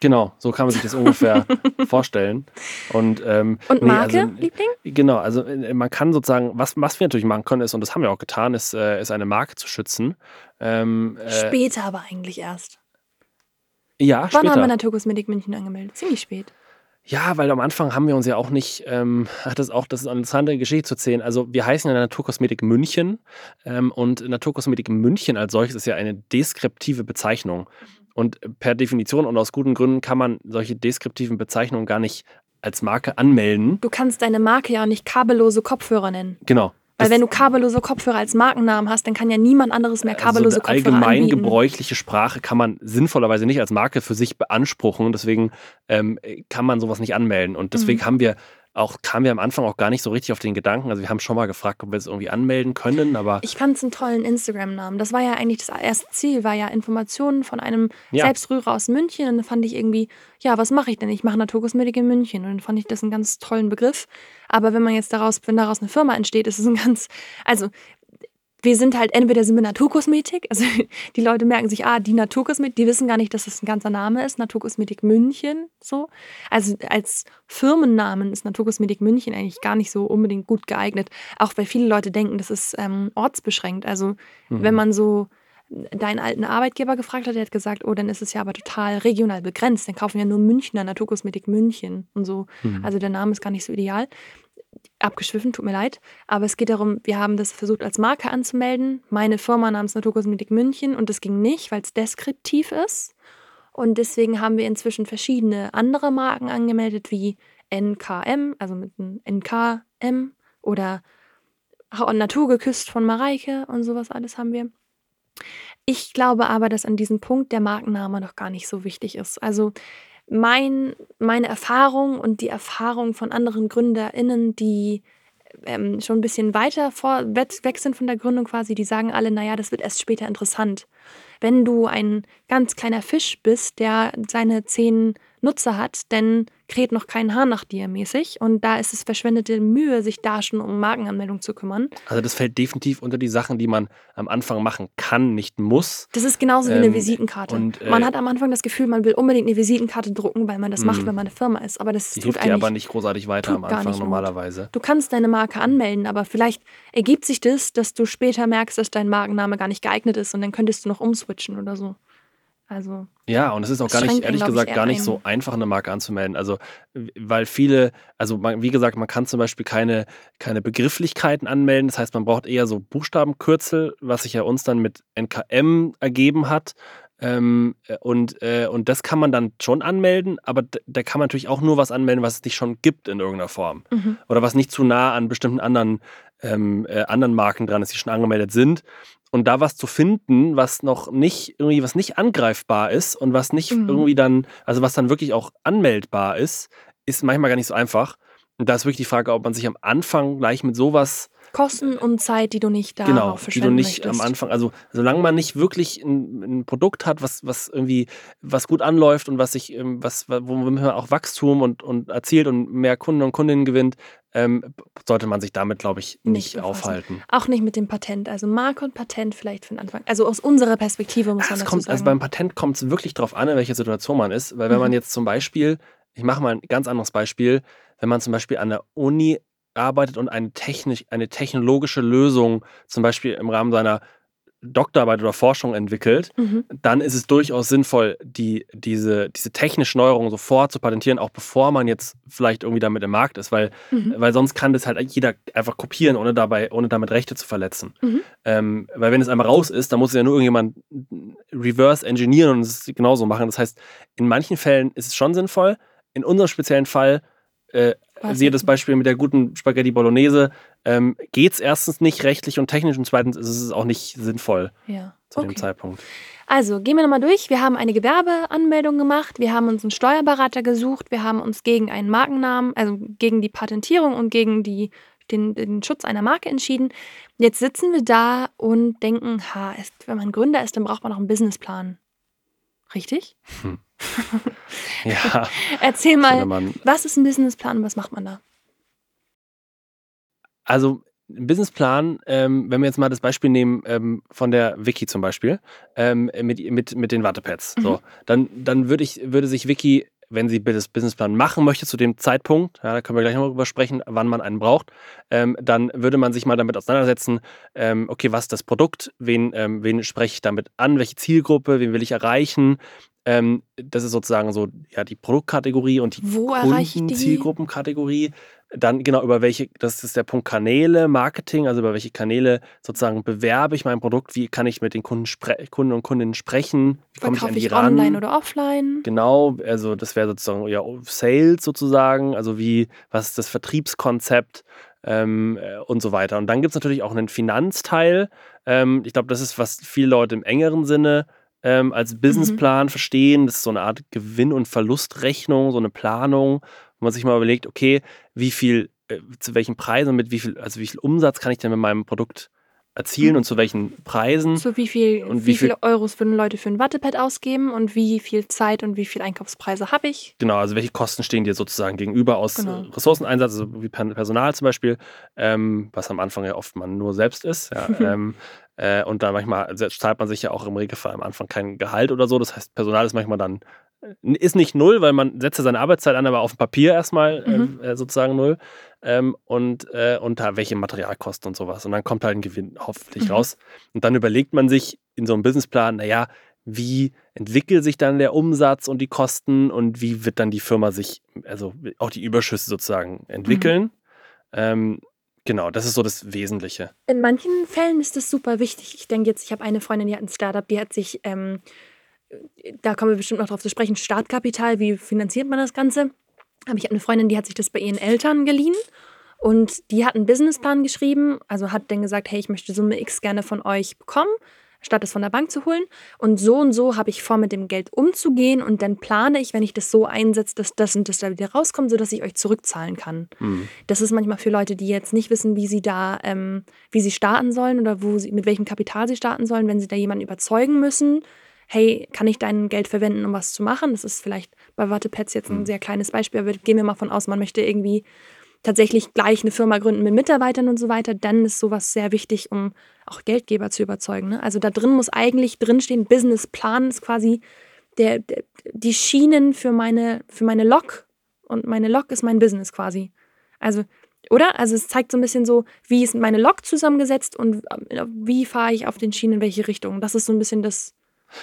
Genau, so kann man sich das ungefähr vorstellen. Und, ähm, und Marke, nee, also, Liebling? Genau, also äh, man kann sozusagen, was, was wir natürlich machen können, ist, und das haben wir auch getan, ist, äh, ist eine Marke zu schützen. Ähm, äh, Später aber eigentlich erst. Ja, Wann haben wir später. Naturkosmetik München angemeldet? Ziemlich spät. Ja, weil am Anfang haben wir uns ja auch nicht, ähm, hat das auch, das ist eine interessante Geschichte zu erzählen. Also wir heißen ja Naturkosmetik München ähm, und Naturkosmetik München als solches ist ja eine deskriptive Bezeichnung. Und per Definition und aus guten Gründen kann man solche deskriptiven Bezeichnungen gar nicht als Marke anmelden. Du kannst deine Marke ja auch nicht kabellose Kopfhörer nennen. Genau. Weil Das- wenn du kabellose Kopfhörer als Markennamen hast, dann kann ja niemand anderes mehr kabellose also Kopfhörer allgemein anbieten. gebräuchliche Sprache kann man sinnvollerweise nicht als Marke für sich beanspruchen. Deswegen ähm, kann man sowas nicht anmelden. Und deswegen Mhm. haben wir auch, kamen wir am Anfang auch gar nicht so richtig auf den Gedanken. Also wir haben schon mal gefragt, ob wir es irgendwie anmelden können, aber Ich fand es einen tollen Instagram-Namen. Das war ja eigentlich das erste Ziel, war ja Informationen von einem Ja. Selbstrührer aus München. Und dann fand ich irgendwie, ja, was mache ich denn? Ich mache Naturkosmetik in München. Und dann fand ich das einen ganz tollen Begriff. Aber wenn man jetzt daraus, wenn daraus eine Firma entsteht, ist es ein ganz, also wir sind halt, entweder sind wir Naturkosmetik, also die Leute merken sich, ah, die Naturkosmetik, die wissen gar nicht, dass das ein ganzer Name ist, Naturkosmetik München, so. Also als Firmennamen ist Naturkosmetik München eigentlich gar nicht so unbedingt gut geeignet, auch weil viele Leute denken, das ist ähm, ortsbeschränkt. Also Mhm. wenn man so deinen alten Arbeitgeber gefragt hat, der hat gesagt, oh, dann ist es ja aber total regional begrenzt, dann kaufen ja nur Münchner Naturkosmetik München und so. Mhm. Also der Name ist gar nicht so ideal abgeschwiffen, tut mir leid. Aber es geht darum, wir haben das versucht als Marke anzumelden. Meine Firma namens Naturkosmetik München und das ging nicht, weil es deskriptiv ist. Und deswegen haben wir inzwischen verschiedene andere Marken angemeldet, wie NKM, also mit einem NKM oder Ha- Naturgeküsst von Mareike und sowas alles haben wir. Ich glaube aber, dass an diesem Punkt der Markenname noch gar nicht so wichtig ist. Also mein, meine Erfahrung und die Erfahrung von anderen GründerInnen, die ähm, schon ein bisschen weiter vor, weg sind von der Gründung quasi, die sagen alle, naja, das wird erst später interessant. Wenn du ein ganz kleiner Fisch bist, der seine zehn Nutzer hat, dann kräht noch kein Haar nach dir mäßig. Und da ist es verschwendete Mühe, sich da schon um Markenanmeldung zu kümmern. Also das fällt definitiv unter die Sachen, die man am Anfang machen kann, nicht muss. Das ist genauso wie eine Ähm, Visitenkarte. und, äh, man hat am Anfang das Gefühl, man will unbedingt eine Visitenkarte drucken, weil man das macht, Mhm. wenn man eine Firma ist. Aber das Die tut hilft dir aber nicht großartig weiter am Anfang normalerweise. Du kannst deine Marke anmelden, aber vielleicht ergibt sich das, dass du später merkst, dass dein Markenname gar nicht geeignet ist und dann könntest du noch umswitchen oder so. Also, Ja, und es ist auch gar nicht, ihn, ehrlich gesagt, gar nicht ein. so einfach, eine Marke anzumelden. Also, weil viele, also man, wie gesagt, man kann zum Beispiel keine, keine Begrifflichkeiten anmelden. Das heißt, man braucht eher so Buchstabenkürzel, was sich ja uns dann mit NKM ergeben hat. Ähm, äh, und, äh, und das kann man dann schon anmelden, aber da kann man natürlich auch nur was anmelden, was es nicht schon gibt in irgendeiner Form. mhm. Oder was nicht zu nah an bestimmten anderen, ähm, äh, anderen Marken dran ist, die schon angemeldet sind. Und da was zu finden, was noch nicht, irgendwie, was nicht angreifbar ist und was nicht Mhm. irgendwie dann, also was dann wirklich auch anmeldbar ist, ist manchmal gar nicht so einfach. Und da ist wirklich die Frage, ob man sich am Anfang gleich mit sowas Kosten und Zeit, die du nicht darauf genau, die du verschwenden nicht möchtest. am Anfang, also solange man nicht wirklich ein, ein Produkt hat, was, was irgendwie, was gut anläuft und was sich, ähm, was, womit man auch Wachstum und, und erzielt und mehr Kunden und Kundinnen gewinnt, ähm, sollte man sich damit, glaube ich, Nicht nicht, aufhalten. Auch nicht mit dem Patent. Also Marke und Patent vielleicht für den Anfang. Also aus unserer Perspektive muss Ah, man dazu kommt, sagen. also beim Patent kommt es wirklich darauf an, in welcher Situation man ist. Weil wenn man Mhm. jetzt zum Beispiel, ich mache mal ein ganz anderes Beispiel, wenn man zum Beispiel an der Uni arbeitet und eine, technisch, eine technologische Lösung zum Beispiel im Rahmen seiner Doktorarbeit oder Forschung entwickelt, mhm. dann ist es durchaus sinnvoll, die, diese, diese technische Neuerung sofort zu patentieren, auch bevor man jetzt vielleicht irgendwie damit im Markt ist, weil, Mhm. weil sonst kann das halt jeder einfach kopieren, ohne dabei, ohne damit Rechte zu verletzen. Mhm. Ähm, weil wenn es einmal raus ist, dann muss es ja nur irgendjemand reverse engineeren und es genauso machen. Das heißt, in manchen Fällen ist es schon sinnvoll. In unserem speziellen Fall, äh, Was siehe das Beispiel mit der guten Spaghetti Bolognese, ähm, geht es erstens nicht rechtlich und technisch und zweitens ist es auch nicht sinnvoll Ja. zu dem Okay. Zeitpunkt. Also, gehen wir nochmal durch. Wir haben eine Gewerbeanmeldung gemacht, wir haben uns einen Steuerberater gesucht, wir haben uns gegen einen Markennamen, also gegen die Patentierung und gegen die, den, den Schutz einer Marke entschieden. Jetzt sitzen wir da und denken, ha, ist, wenn man Gründer ist, dann braucht man noch einen Businessplan. Richtig? Ja, Erzähl mal, man was ist ein Businessplan und was macht man da? Also ein Businessplan, ähm, wenn wir jetzt mal das Beispiel nehmen ähm, von der Wiki zum Beispiel, ähm, mit, mit, mit den Wattepads, Mhm. so, dann, dann würde ich, würde sich Wiki, wenn sie das Businessplan machen möchte zu dem Zeitpunkt, ja, da können wir gleich noch drüber sprechen, wann man einen braucht, ähm, dann würde man sich mal damit auseinandersetzen, ähm, okay, was ist das Produkt, wen, ähm, wen spreche ich damit an, welche Zielgruppe, wen will ich erreichen, Ähm, das ist sozusagen so ja, die Produktkategorie und die Wo erreiche ich die? Kundenzielgruppenkategorie. Dann genau über welche, das ist der Punkt Kanäle, Marketing, also über welche Kanäle sozusagen bewerbe ich mein Produkt, wie kann ich mit den Kunden, Kunden und Kundinnen sprechen, wie komme ich an Verkaufe die ich ran. online oder offline? Genau, also das wäre sozusagen ja Sales sozusagen, also wie, was ist das Vertriebskonzept ähm, äh, und so weiter. Und dann gibt es natürlich auch einen Finanzteil. Ähm, ich glaube, das ist, was viele Leute im engeren Sinne ähm, als Businessplan verstehen. Das ist so eine Art Gewinn- und Verlustrechnung, so eine Planung, wo man sich mal überlegt, okay, wie viel, äh, zu welchen Preisen und mit wie viel, also wie viel Umsatz kann ich denn mit meinem Produkt erzielen Mhm. und zu welchen Preisen. So wie viel, Und wie, wie viel- viele Euros würden Leute für ein Wattepad ausgeben und wie viel Zeit und wie viel Einkaufspreise habe ich? Genau, also welche Kosten stehen dir sozusagen gegenüber aus Genau. äh, Ressourceneinsatz, also wie Per- Personal zum Beispiel, ähm, was am Anfang ja oft man nur selbst ist. Ja, ähm, äh, und dann manchmal also zahlt man sich ja auch im Regelfall am Anfang kein Gehalt oder so. Das heißt, Personal ist manchmal dann, äh, ist nicht null, weil man setzt ja seine Arbeitszeit an, aber auf dem Papier erstmal Mhm. äh, äh, sozusagen null. Ähm, und, äh, und da welche Materialkosten und sowas. Und dann kommt halt ein Gewinn hoffentlich Mhm. raus. Und dann überlegt man sich in so einem Businessplan, naja, wie entwickelt sich dann der Umsatz und die Kosten und wie wird dann die Firma sich, also auch die Überschüsse sozusagen entwickeln. Ähm, genau, das ist so das Wesentliche. In manchen Fällen ist das super wichtig. Ich denke jetzt, ich habe eine Freundin, die hat ein Startup, die hat sich, ähm, da kommen wir bestimmt noch drauf zu sprechen, Startkapital, wie finanziert man das Ganze? Aber ich habe eine Freundin, die hat sich das bei ihren Eltern geliehen und die hat einen Businessplan geschrieben, also hat dann gesagt, hey, ich möchte Summe X gerne von euch bekommen, statt es von der Bank zu holen. Und so und so habe ich vor, mit dem Geld umzugehen und dann plane ich, wenn ich das so einsetze, dass das und das da wieder rauskommt, sodass ich euch zurückzahlen kann. Hm. Das ist manchmal für Leute, die jetzt nicht wissen, wie sie da, ähm, wie sie starten sollen oder wo sie, mit welchem Kapital sie starten sollen, wenn sie da jemanden überzeugen müssen. Hey, kann ich dein Geld verwenden, um was zu machen? Das ist vielleicht bei Wattepads jetzt ein Mhm. sehr kleines Beispiel, aber gehen wir mal von aus, man möchte irgendwie tatsächlich gleich eine Firma gründen mit Mitarbeitern und so weiter, dann ist sowas sehr wichtig, um auch Geldgeber zu überzeugen. Ne? Also da drin muss eigentlich drinstehen, Businessplan ist quasi der, der, die Schienen für meine, für meine Lok und meine Lok ist mein Business quasi. Also, oder? Also es zeigt so ein bisschen so, wie ist meine Lok zusammengesetzt und äh, wie fahre ich auf den Schienen in welche Richtung. Das ist so ein bisschen das.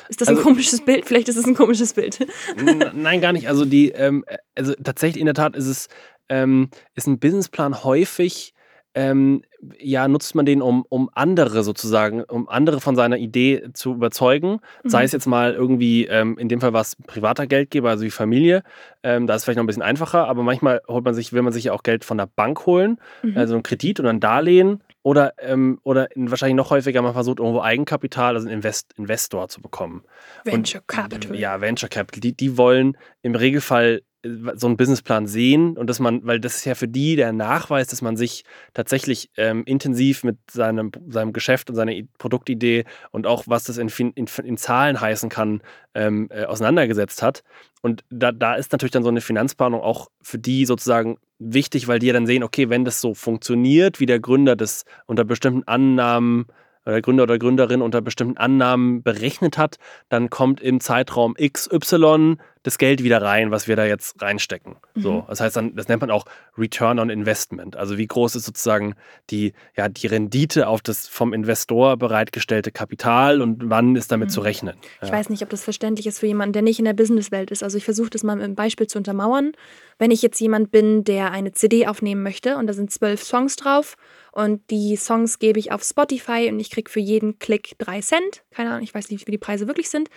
Ist das ein Also- komisches Bild? Vielleicht ist es ein komisches Bild. Nein, gar nicht. Also die, ähm, also tatsächlich in der Tat ist es, ähm, ist ein Businessplan häufig, ähm, ja, nutzt man den, um, um andere sozusagen, um andere von seiner Idee zu überzeugen. Sei Mhm. es jetzt mal irgendwie, ähm, in dem Fall war es privater Geldgeber, also die Familie. Ähm, da ist es vielleicht noch ein bisschen einfacher, aber manchmal holt man sich, will man sich ja auch Geld von der Bank holen, Mhm. also einen Kredit oder ein Darlehen. Oder, ähm, oder in, wahrscheinlich noch häufiger, man versucht irgendwo Eigenkapital, also einen Invest, Investor zu bekommen. Venture Und, Capital. Ja, Venture Capital. Die, die wollen im Regelfall so einen Businessplan sehen und dass man, weil das ist ja für die der Nachweis, dass man sich tatsächlich ähm, intensiv mit seinem, seinem Geschäft und seiner Produktidee und auch was das in, in, in Zahlen heißen kann, ähm, äh, auseinandergesetzt hat. Und da, da ist natürlich dann so eine Finanzplanung auch für die sozusagen wichtig, weil die ja dann sehen, okay, wenn das so funktioniert, wie der Gründer das unter bestimmten Annahmen oder der Gründer oder Gründerin unter bestimmten Annahmen berechnet hat, dann kommt im Zeitraum XY das Geld wieder rein, was wir da jetzt reinstecken. So, Mhm. das heißt dann, das nennt man auch Return on Investment. Also wie groß ist sozusagen die, ja, die Rendite auf das vom Investor bereitgestellte Kapital und wann ist damit Mhm. zu rechnen? Ich Ja. weiß nicht, ob das verständlich ist für jemanden, der nicht in der Businesswelt ist. Also ich versuche das mal mit einem Beispiel zu untermauern. Wenn ich jetzt jemand bin, der eine CD aufnehmen möchte und da sind zwölf Songs drauf und die Songs gebe ich auf Spotify und ich kriege für jeden Klick drei Cent. Keine Ahnung, ich weiß nicht, wie die Preise wirklich sind.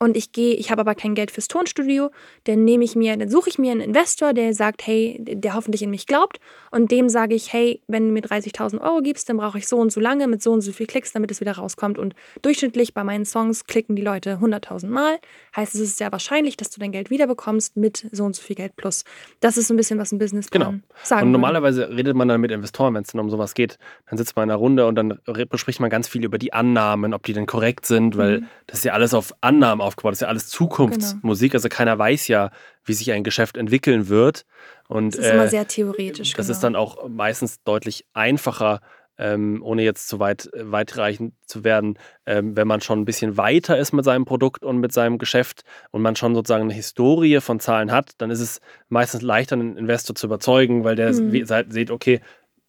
Und ich gehe, ich habe aber kein Geld fürs Tonstudio, dann nehme ich mir, dann suche ich mir einen Investor, der sagt, hey, der hoffentlich in mich glaubt und dem sage ich, hey, wenn du mir 30.000 Euro gibst, dann brauche ich so und so lange mit so und so viel Klicks, damit es wieder rauskommt. Und durchschnittlich bei meinen Songs klicken die Leute 100.000 Mal. Heißt, es ist sehr wahrscheinlich, dass du dein Geld wiederbekommst mit so und so viel Geld plus. Das ist so ein bisschen, was ein Businessplan Genau. sagen Und würde. normalerweise redet man dann mit Investoren, wenn es dann um sowas geht. Dann sitzt man in einer Runde und dann bespricht man ganz viel über die Annahmen, ob die denn korrekt sind, weil Mhm. das ist ja alles auf Annahmen aufgebaut, das ist ja alles Zukunftsmusik. Also keiner weiß ja, wie sich ein Geschäft entwickeln wird. Und Das ist immer äh, sehr theoretisch. das genau. ist dann auch meistens deutlich einfacher, ähm, ohne jetzt zu weit, äh, weitreichend zu werden, ähm, wenn man schon ein bisschen weiter ist mit seinem Produkt und mit seinem Geschäft und man schon sozusagen eine Historie von Zahlen hat, dann ist es meistens leichter, einen Investor zu überzeugen, weil der Mhm. sieht, okay,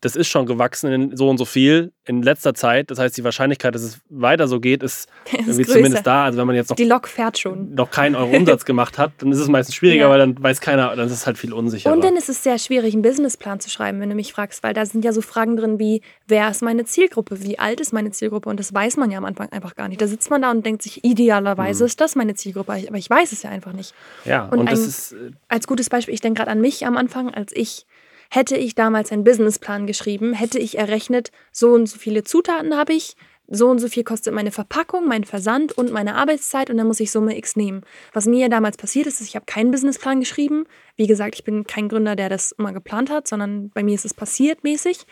das ist schon gewachsen in so und so viel in letzter Zeit. Das heißt, die Wahrscheinlichkeit, dass es weiter so geht, ist, ist zumindest da. Also wenn man jetzt noch, die Lok fährt schon. noch keinen Euro Umsatz gemacht hat, dann ist es meistens schwieriger, ja. weil dann weiß keiner, dann ist es halt viel unsicherer. Und dann ist es sehr schwierig, einen Businessplan zu schreiben, wenn du mich fragst, weil da sind ja so Fragen drin wie, wer ist meine Zielgruppe, wie alt ist meine Zielgruppe? Und das weiß man ja am Anfang einfach gar nicht. Da sitzt man da und denkt sich, idealerweise mhm. ist das meine Zielgruppe, aber ich weiß es ja einfach nicht. Ja, und, und das ist... Äh, als gutes Beispiel, ich denke gerade an mich am Anfang, als ich Hätte ich damals einen Businessplan geschrieben, hätte ich errechnet, so und so viele Zutaten habe ich, so und so viel kostet meine Verpackung, mein Versand und meine Arbeitszeit und dann muss ich Summe X nehmen. Was mir damals passiert ist, ist, ich habe keinen Businessplan geschrieben. Wie gesagt, ich bin kein Gründer, der das immer geplant hat, sondern bei mir ist es passiert mäßig.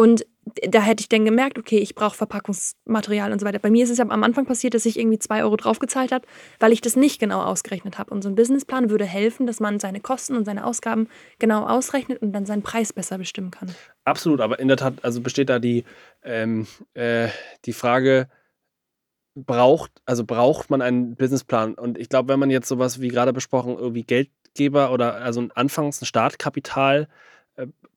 Und da hätte ich dann gemerkt, okay, ich brauche Verpackungsmaterial und so weiter. Bei mir ist es ja am Anfang passiert, dass ich irgendwie zwei Euro draufgezahlt habe, weil ich das nicht genau ausgerechnet habe. Und so ein Businessplan würde helfen, dass man seine Kosten und seine Ausgaben genau ausrechnet und dann seinen Preis besser bestimmen kann. Absolut, aber in der Tat, also besteht da die, ähm, äh, die Frage, braucht, also braucht man einen Businessplan? Und ich glaube, wenn man jetzt sowas wie gerade besprochen, irgendwie Geldgeber oder also ein Anfangs ein Startkapital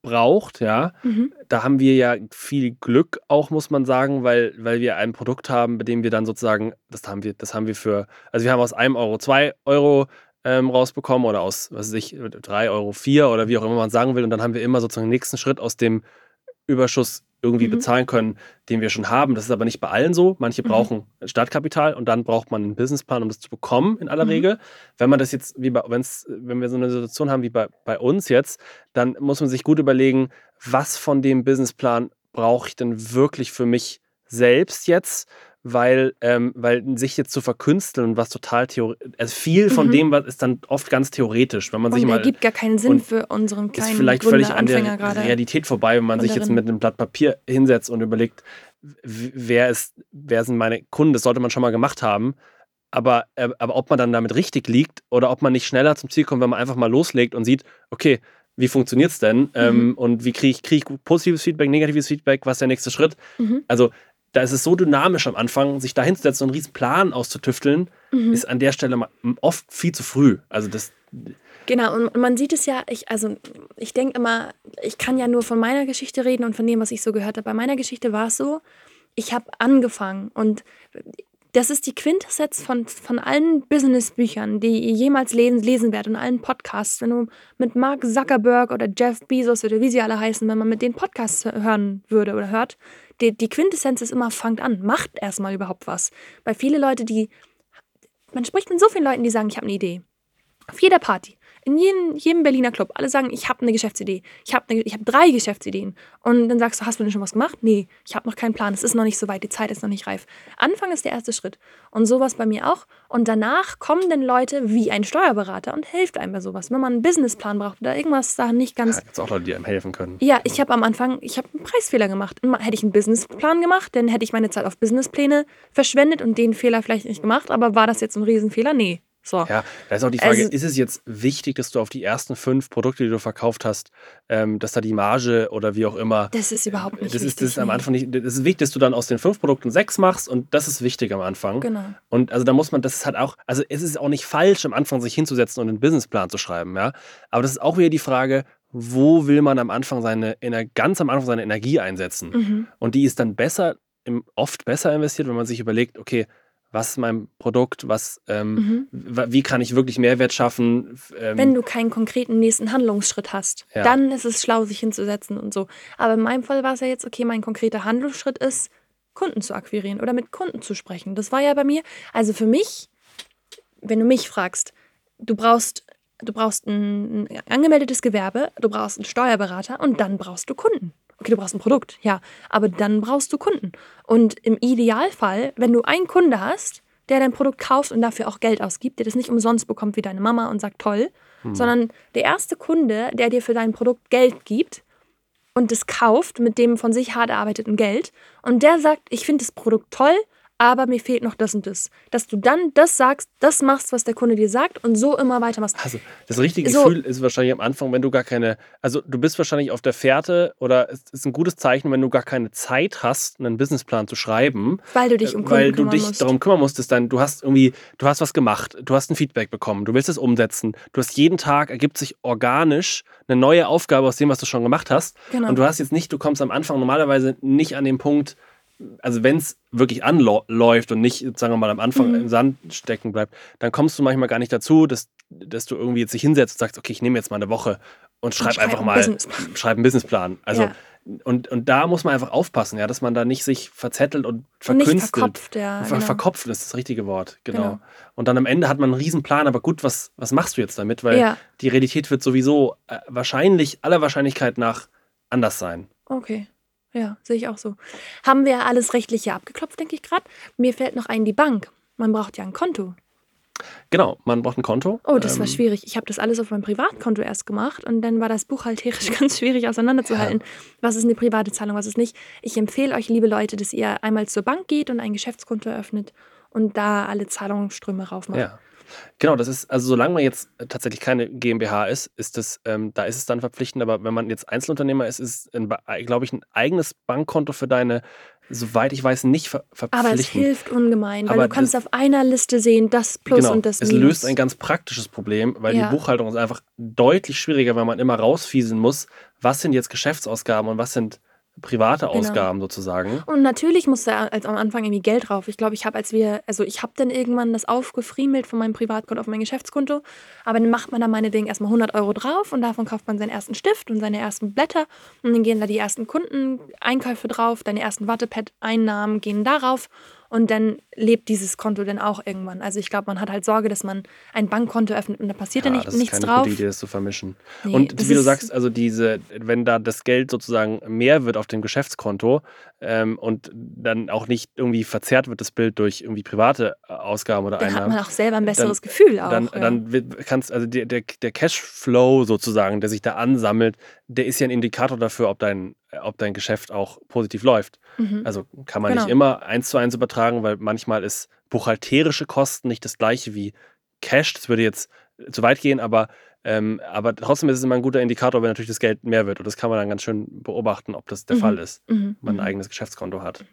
braucht, ja. Mhm. Da haben wir ja viel Glück auch, muss man sagen, weil, weil wir ein Produkt haben, bei dem wir dann sozusagen, das haben wir, das haben wir für, also wir haben aus einem Euro zwei Euro ähm, rausbekommen oder aus, was weiß ich, drei Euro vier oder wie auch immer man sagen will. Und dann haben wir immer sozusagen den nächsten Schritt aus dem Überschuss irgendwie mhm. bezahlen können, den wir schon haben. Das ist aber nicht bei allen so. Manche mhm. brauchen Startkapital und dann braucht man einen Businessplan, um das zu bekommen, in aller mhm. Regel. Wenn man das jetzt, wie bei, wenn's, wenn wir so eine Situation haben wie bei, bei uns jetzt, dann muss man sich gut überlegen, was von dem Businessplan brauche ich denn wirklich für mich selbst jetzt weil, ähm, weil sich jetzt zu verkünsteln, was total theoretisch, also viel von mhm. dem was ist dann oft ganz theoretisch, wenn man und sich mal. ergibt gar keinen Sinn für unseren kleinen Ist vielleicht völlig an der Realität vorbei, wenn man sich jetzt mit einem Blatt Papier hinsetzt und überlegt, wer ist, wer sind meine Kunden, das sollte man schon mal gemacht haben. Aber, äh, aber ob man dann damit richtig liegt oder ob man nicht schneller zum Ziel kommt, wenn man einfach mal loslegt und sieht, okay, wie funktioniert es denn? Mhm. Ähm, und wie kriege ich, krieg ich positives Feedback, negatives Feedback, was ist der nächste Schritt? Mhm. Also da ist es so dynamisch am Anfang, sich da hinzusetzen und einen riesen Plan auszutüfteln, mhm. ist an der Stelle oft viel zu früh. Also das. Genau, und man sieht es ja, ich, also ich denke immer, ich kann ja nur von meiner Geschichte reden und von dem, was ich so gehört habe. Bei meiner Geschichte war es so, ich habe angefangen und das ist die Quintessenz von, von allen Businessbüchern, die ihr jemals lesen, lesen werdet und allen Podcasts. Wenn du mit Mark Zuckerberg oder Jeff Bezos oder wie sie alle heißen, wenn man mit den Podcasts hören würde oder hört, die, die Quintessenz ist immer, fangt an, macht erstmal überhaupt was. Weil viele Leute, die, man spricht mit so vielen Leuten, die sagen, ich habe eine Idee. Auf jeder Party. In jedem, jedem Berliner Club. Alle sagen, ich habe eine Geschäftsidee. Ich habe hab drei Geschäftsideen. Und dann sagst du, hast du denn schon was gemacht? Nee, ich habe noch keinen Plan. Es ist noch nicht so weit. Die Zeit ist noch nicht reif. Anfang ist der erste Schritt. Und sowas bei mir auch. Und danach kommen dann Leute wie ein Steuerberater und hilft einem bei sowas. Wenn man einen Businessplan braucht oder irgendwas da nicht ganz. Ja, gibt auch Leute, die einem helfen können. Ja, ich habe am Anfang, ich habe einen Preisfehler gemacht. Hätte ich einen Businessplan gemacht, dann hätte ich meine Zeit auf Businesspläne verschwendet und den Fehler vielleicht nicht gemacht. Aber war das jetzt ein Riesenfehler? Nee. So. Ja, da ist auch die Frage, also, ist es jetzt wichtig, dass du auf die ersten fünf Produkte, die du verkauft hast, ähm, dass da die Marge oder wie auch immer. Das ist überhaupt nicht das wichtig. Ist, das ist am Anfang nicht. Das ist wichtig, dass du dann aus den fünf Produkten sechs machst und das ist wichtig am Anfang. Genau. Und also da muss man, das ist halt auch, also es ist auch nicht falsch, am Anfang sich hinzusetzen und einen Businessplan zu schreiben, ja. Aber das ist auch wieder die Frage, wo will man am Anfang seine, ganz am Anfang seine Energie einsetzen? Mhm. Und die ist dann besser, oft besser investiert, wenn man sich überlegt, okay, was ist mein Produkt, was, ähm, mhm. wie kann ich wirklich Mehrwert schaffen. Ähm, Wenn du keinen konkreten nächsten Handlungsschritt hast, ja. dann ist es schlau, sich hinzusetzen und so. Aber in meinem Fall war es ja jetzt, okay, mein konkreter Handlungsschritt ist, Kunden zu akquirieren oder mit Kunden zu sprechen. Das war ja bei mir, also für mich, wenn du mich fragst, du brauchst, du brauchst ein, ein angemeldetes Gewerbe, du brauchst einen Steuerberater und dann brauchst du Kunden okay, du brauchst ein Produkt, ja, aber dann brauchst du Kunden. Und im Idealfall, wenn du einen Kunde hast, der dein Produkt kauft und dafür auch Geld ausgibt, der das nicht umsonst bekommt wie deine Mama und sagt toll, hm. sondern der erste Kunde, der dir für dein Produkt Geld gibt und das kauft mit dem von sich hart erarbeiteten Geld und der sagt, ich finde das Produkt toll, aber mir fehlt noch das und das. Dass du dann das sagst, das machst, was der Kunde dir sagt und so immer weitermachst. Also das richtige So. Gefühl ist wahrscheinlich am Anfang, wenn du gar keine, also du bist wahrscheinlich auf der Fährte oder es ist ein gutes Zeichen, wenn du gar keine Zeit hast, einen Businessplan zu schreiben, Weil du dich um Kunden weil du dich musst. darum kümmern musstest, dann du hast irgendwie, du hast was gemacht, du hast ein Feedback bekommen, du willst es umsetzen, du hast jeden Tag ergibt sich organisch eine neue Aufgabe aus dem, was du schon gemacht hast. Genau. Und du hast jetzt nicht, du kommst am Anfang normalerweise nicht an den Punkt, also wenn es wirklich anläuft und nicht, sagen wir mal, am Anfang Mhm. im Sand stecken bleibt, dann kommst du manchmal gar nicht dazu, dass, dass du irgendwie jetzt dich hinsetzt und sagst, okay, ich nehme jetzt mal eine Woche und schreib schreib einfach mal, Businessplan. schreib einen Businessplan. Also Ja. und, und da muss man einfach aufpassen, ja, dass man da nicht sich verzettelt und Und nicht verkünstelt. verkopft, ja. Ver Genau. Verkopft ist das richtige Wort, genau. Genau. Und dann am Ende hat man einen riesen Plan, aber gut, was, was machst du jetzt damit? Weil Ja. die Realität wird sowieso äh, wahrscheinlich, aller Wahrscheinlichkeit nach, anders sein. Okay. Ja, sehe ich auch so. Haben wir alles Rechtliche abgeklopft, denke ich gerade. Mir fällt noch ein, die Bank. Man braucht ja ein Konto. Genau, man braucht ein Konto. Oh, das war Ähm, schwierig. Ich habe das alles auf meinem Privatkonto erst gemacht und dann war das buchhalterisch ganz schwierig auseinanderzuhalten. Was ist eine private Zahlung, was ist nicht. Ich empfehle euch, liebe Leute, dass ihr einmal zur Bank geht und ein Geschäftskonto eröffnet und da alle Zahlungsströme raufmacht. Ja. Genau, das ist, also solange man jetzt tatsächlich keine GmbH ist, ist das, ähm, da ist es dann verpflichtend, aber wenn man jetzt Einzelunternehmer ist, ist es, glaube ich, ein eigenes Bankkonto für deine, soweit ich weiß, nicht ver Aber es verpflichtend. hilft ungemein, weil Aber du kannst das- auf einer Liste sehen, das Plus genau, und das es Minus. löst ein ganz praktisches Problem, weil Ja. die Buchhaltung ist einfach deutlich schwieriger, weil man immer rausfieseln muss, was sind jetzt Geschäftsausgaben und was sind private Genau. Ausgaben sozusagen. Und natürlich musste als am Anfang irgendwie Geld drauf. Ich glaube, ich habe, als wir, also ich habe dann irgendwann das aufgefriemelt von meinem Privatkonto auf mein Geschäftskonto. Aber dann macht man da meinetwegen erstmal 100 Euro drauf und davon kauft man seinen ersten Stift und seine ersten Blätter. Und dann gehen da die ersten Kundeneinkäufe drauf, deine ersten Wattepad-Einnahmen gehen darauf. Und dann lebt dieses Konto dann auch irgendwann. Also ich glaube, man hat halt Sorge, dass man ein Bankkonto öffnet und da passiert ja, nicht, das ist nichts keine drauf. gute Idee, das zu vermischen. Nee, und wie du sagst, also diese, wenn da das Geld sozusagen mehr wird auf dem Geschäftskonto ähm, und dann auch nicht irgendwie verzerrt wird, das Bild durch irgendwie private äh, Ausgaben oder Dann hat Einnahmen. man auch selber ein besseres Gefühl auch. dann, ja. dann kannst also der, der, der Cashflow sozusagen, der sich da ansammelt, der ist ja ein Indikator dafür, ob dein, ob dein Geschäft auch positiv läuft. Mhm. Also kann man Genau. nicht immer eins zu eins übertragen, weil manchmal ist buchhalterische Kosten nicht das gleiche wie Cash. Das würde jetzt zu weit gehen, aber, ähm, aber trotzdem ist es immer ein guter Indikator, wenn natürlich das Geld mehr wird. Und das kann man dann ganz schön beobachten, ob das der Mhm. Fall ist, Mhm. wenn man Mhm. ein eigenes Geschäftskonto hat.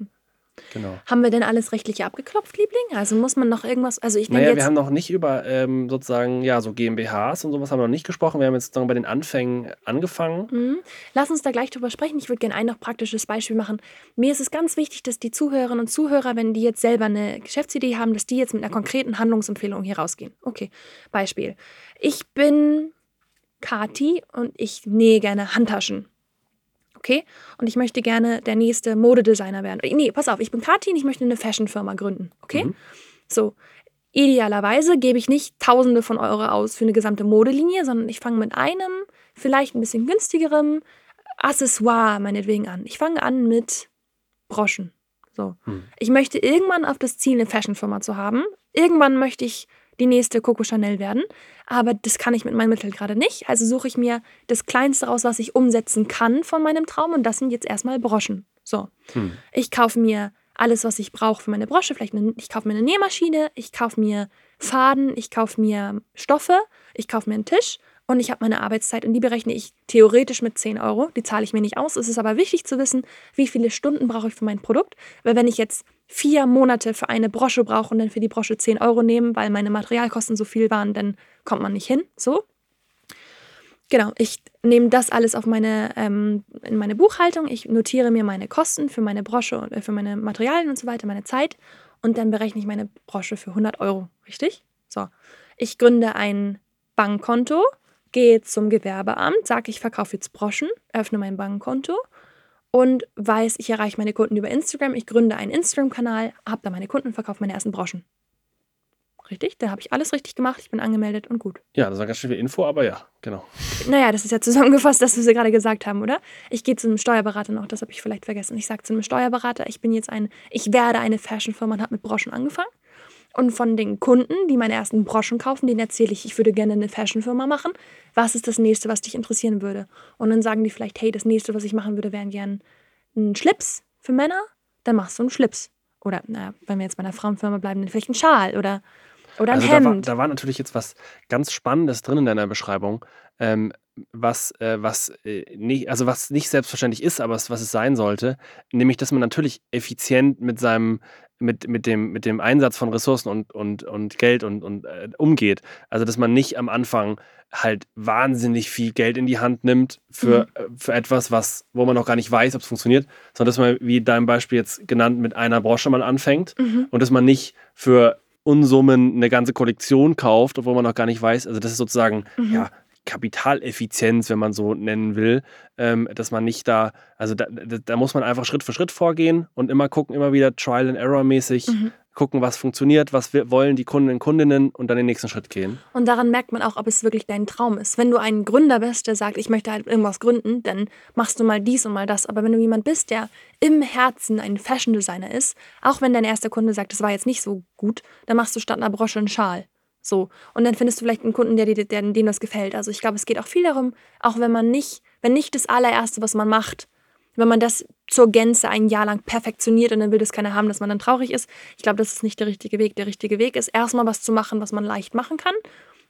Genau. Haben wir denn alles rechtlich abgeklopft, Liebling? Also muss man noch irgendwas, also ich denke Naja, jetzt, wir haben noch nicht über ähm, sozusagen, ja, so GmbHs und sowas haben wir noch nicht gesprochen. Wir haben jetzt sozusagen bei den Anfängen angefangen. Mhm. Lass uns da gleich drüber sprechen. Ich würde gerne ein noch praktisches Beispiel machen. Mir ist es ganz wichtig, dass die Zuhörerinnen und Zuhörer, wenn die jetzt selber eine Geschäftsidee haben, dass die jetzt mit einer konkreten Handlungsempfehlung hier rausgehen. Okay, Beispiel. Ich bin Kati und ich nähe gerne Handtaschen. Okay? Und ich möchte gerne der nächste Modedesigner werden. Nee, pass auf, ich bin Kati und ich möchte eine Fashionfirma gründen. Okay? Mhm. So. Idealerweise gebe ich nicht Tausende von Euro aus für eine gesamte Modelinie, sondern ich fange mit einem, vielleicht ein bisschen günstigerem Accessoire meinetwegen an. Ich fange an mit Broschen. So. Hm. Ich möchte irgendwann auf das Ziel, eine Fashionfirma zu haben. Irgendwann möchte ich die nächste Coco Chanel werden. Aber das kann ich mit meinen Mitteln gerade nicht. Also suche ich mir das Kleinste raus, was ich umsetzen kann von meinem Traum. Und das sind jetzt erstmal Broschen. So. Hm. Ich kaufe mir alles, was ich brauche für meine Brosche. Vielleicht eine, ich kaufe mir eine Nähmaschine, ich kaufe mir Faden, ich kaufe mir Stoffe, ich kaufe mir einen Tisch und ich habe meine Arbeitszeit und die berechne ich theoretisch mit 10 Euro. Die zahle ich mir nicht aus. Es ist aber wichtig zu wissen, wie viele Stunden brauche ich für mein Produkt. Weil wenn ich jetzt vier Monate für eine Brosche brauche und dann für die Brosche 10 Euro nehme, weil meine Materialkosten so viel waren, dann kommt man nicht hin. So. Genau, ich nehme das alles auf meine, ähm, in meine Buchhaltung. Ich notiere mir meine Kosten für meine Brosche und äh, für meine Materialien und so weiter, meine Zeit. Und dann berechne ich meine Brosche für 100 Euro. Richtig? So. Ich gründe ein Bankkonto, gehe zum Gewerbeamt, sage, ich verkaufe jetzt Broschen, öffne mein Bankkonto und weiß, ich erreiche meine Kunden über Instagram. Ich gründe einen Instagram-Kanal, habe da meine Kunden und verkaufe meine ersten Broschen. Richtig? Da habe ich alles richtig gemacht. Ich bin angemeldet und gut. Ja, das war ganz schön viel Info, aber ja, genau. Naja, das ist ja zusammengefasst, das, was wir gerade gesagt haben, oder? Ich gehe zu einem Steuerberater noch, das habe ich vielleicht vergessen. Ich sage zu einem Steuerberater, ich bin jetzt ein, ich werde eine Fashionfirma und habe mit Broschen angefangen. Und von den Kunden, die meine ersten Broschen kaufen, denen erzähle ich, ich würde gerne eine Fashionfirma machen. Was ist das nächste, was dich interessieren würde? Und dann sagen die vielleicht, hey, das nächste, was ich machen würde, wären gern ein Schlips für Männer. Dann machst du einen Schlips. oder na, wenn wir jetzt bei einer Frauenfirma bleiben, dann vielleicht ein Schal oder, oder ein Also da war, Hemd. da war natürlich jetzt was ganz Spannendes drin in deiner Beschreibung, ähm, was, äh, was, äh, nicht, also was nicht selbstverständlich ist, aber was es sein sollte, nämlich dass man natürlich effizient mit seinem mit, mit, dem, mit dem Einsatz von Ressourcen und, und, und Geld und, und äh, umgeht. Also dass man nicht am Anfang halt wahnsinnig viel Geld in die Hand nimmt für, Mhm. äh, für etwas, was, wo man noch gar nicht weiß, ob es funktioniert, sondern dass man, wie dein Beispiel jetzt genannt, mit einer Brosche mal anfängt Mhm. und dass man nicht für Unsummen eine ganze Kollektion kauft, obwohl man noch gar nicht weiß. Also das ist sozusagen Mhm. ja, Kapitaleffizienz, wenn man so nennen will, ähm, dass man nicht da, also da, da, muss man einfach Schritt für Schritt vorgehen und immer gucken, immer wieder Trial and Error mäßig Mhm. gucken, was funktioniert, was wir, wollen die Kunden und Kundinnen und dann den nächsten Schritt gehen. Und daran merkt man auch, ob es wirklich dein Traum ist. Wenn du ein Gründer bist, der sagt, ich möchte halt irgendwas gründen, dann machst du mal dies und mal das. Aber wenn du jemand bist, der im Herzen ein Fashion Designer ist, auch wenn dein erster Kunde sagt, das war jetzt nicht so gut, dann machst du statt einer Brosche einen Schal. So. Und dann findest du vielleicht einen Kunden, der, dir- der, dem das gefällt. Also ich glaube, es geht auch viel darum, auch wenn man nicht, wenn nicht das allererste, was man macht, wenn man das zur Gänze ein Jahr lang perfektioniert und dann will das keiner haben, dass man dann traurig ist. Ich glaube, das ist nicht der richtige Weg. Der richtige Weg ist, erstmal was zu machen, was man leicht machen kann,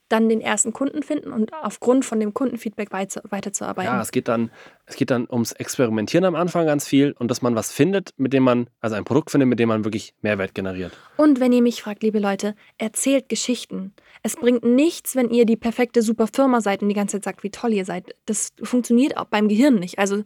dann den ersten Kunden finden und aufgrund von dem Kundenfeedback weiter, weiterzuarbeiten. Ja, es geht dann, es geht dann ums Experimentieren am Anfang ganz viel und dass man was findet, mit dem man, also ein Produkt findet, mit dem man wirklich Mehrwert generiert. Und wenn ihr mich fragt, liebe Leute, erzählt Geschichten. Es bringt nichts, wenn ihr die perfekte super Firma seid und die ganze Zeit sagt, wie toll ihr seid. Das funktioniert auch beim Gehirn nicht. Also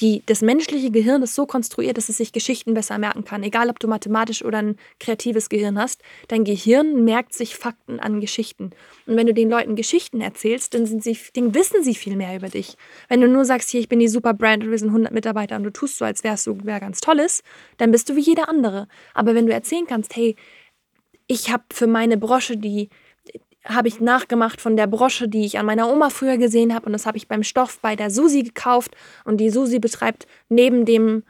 die, das menschliche Gehirn ist so konstruiert, dass es sich Geschichten besser merken kann. Egal, ob du mathematisch oder ein kreatives Gehirn hast, dein Gehirn merkt sich Fakten an Geschichten. Und wenn du den Leuten Geschichten erzählst, dann, sind sie, dann wissen sie viel mehr über dich. Wenn du nur sagst, hier, ich bin die super Brand und wir sind 100 Mitarbeiter und du tust so, als wärst du wer ganz Tolles, dann bist du wie jeder andere. Aber wenn du erzählen kannst, hey, ich habe für meine Brosche die habe ich nachgemacht von der Brosche, die ich an meiner Oma früher gesehen habe und das habe ich beim Stoff bei der Susi gekauft und die Susi betreibt neben dem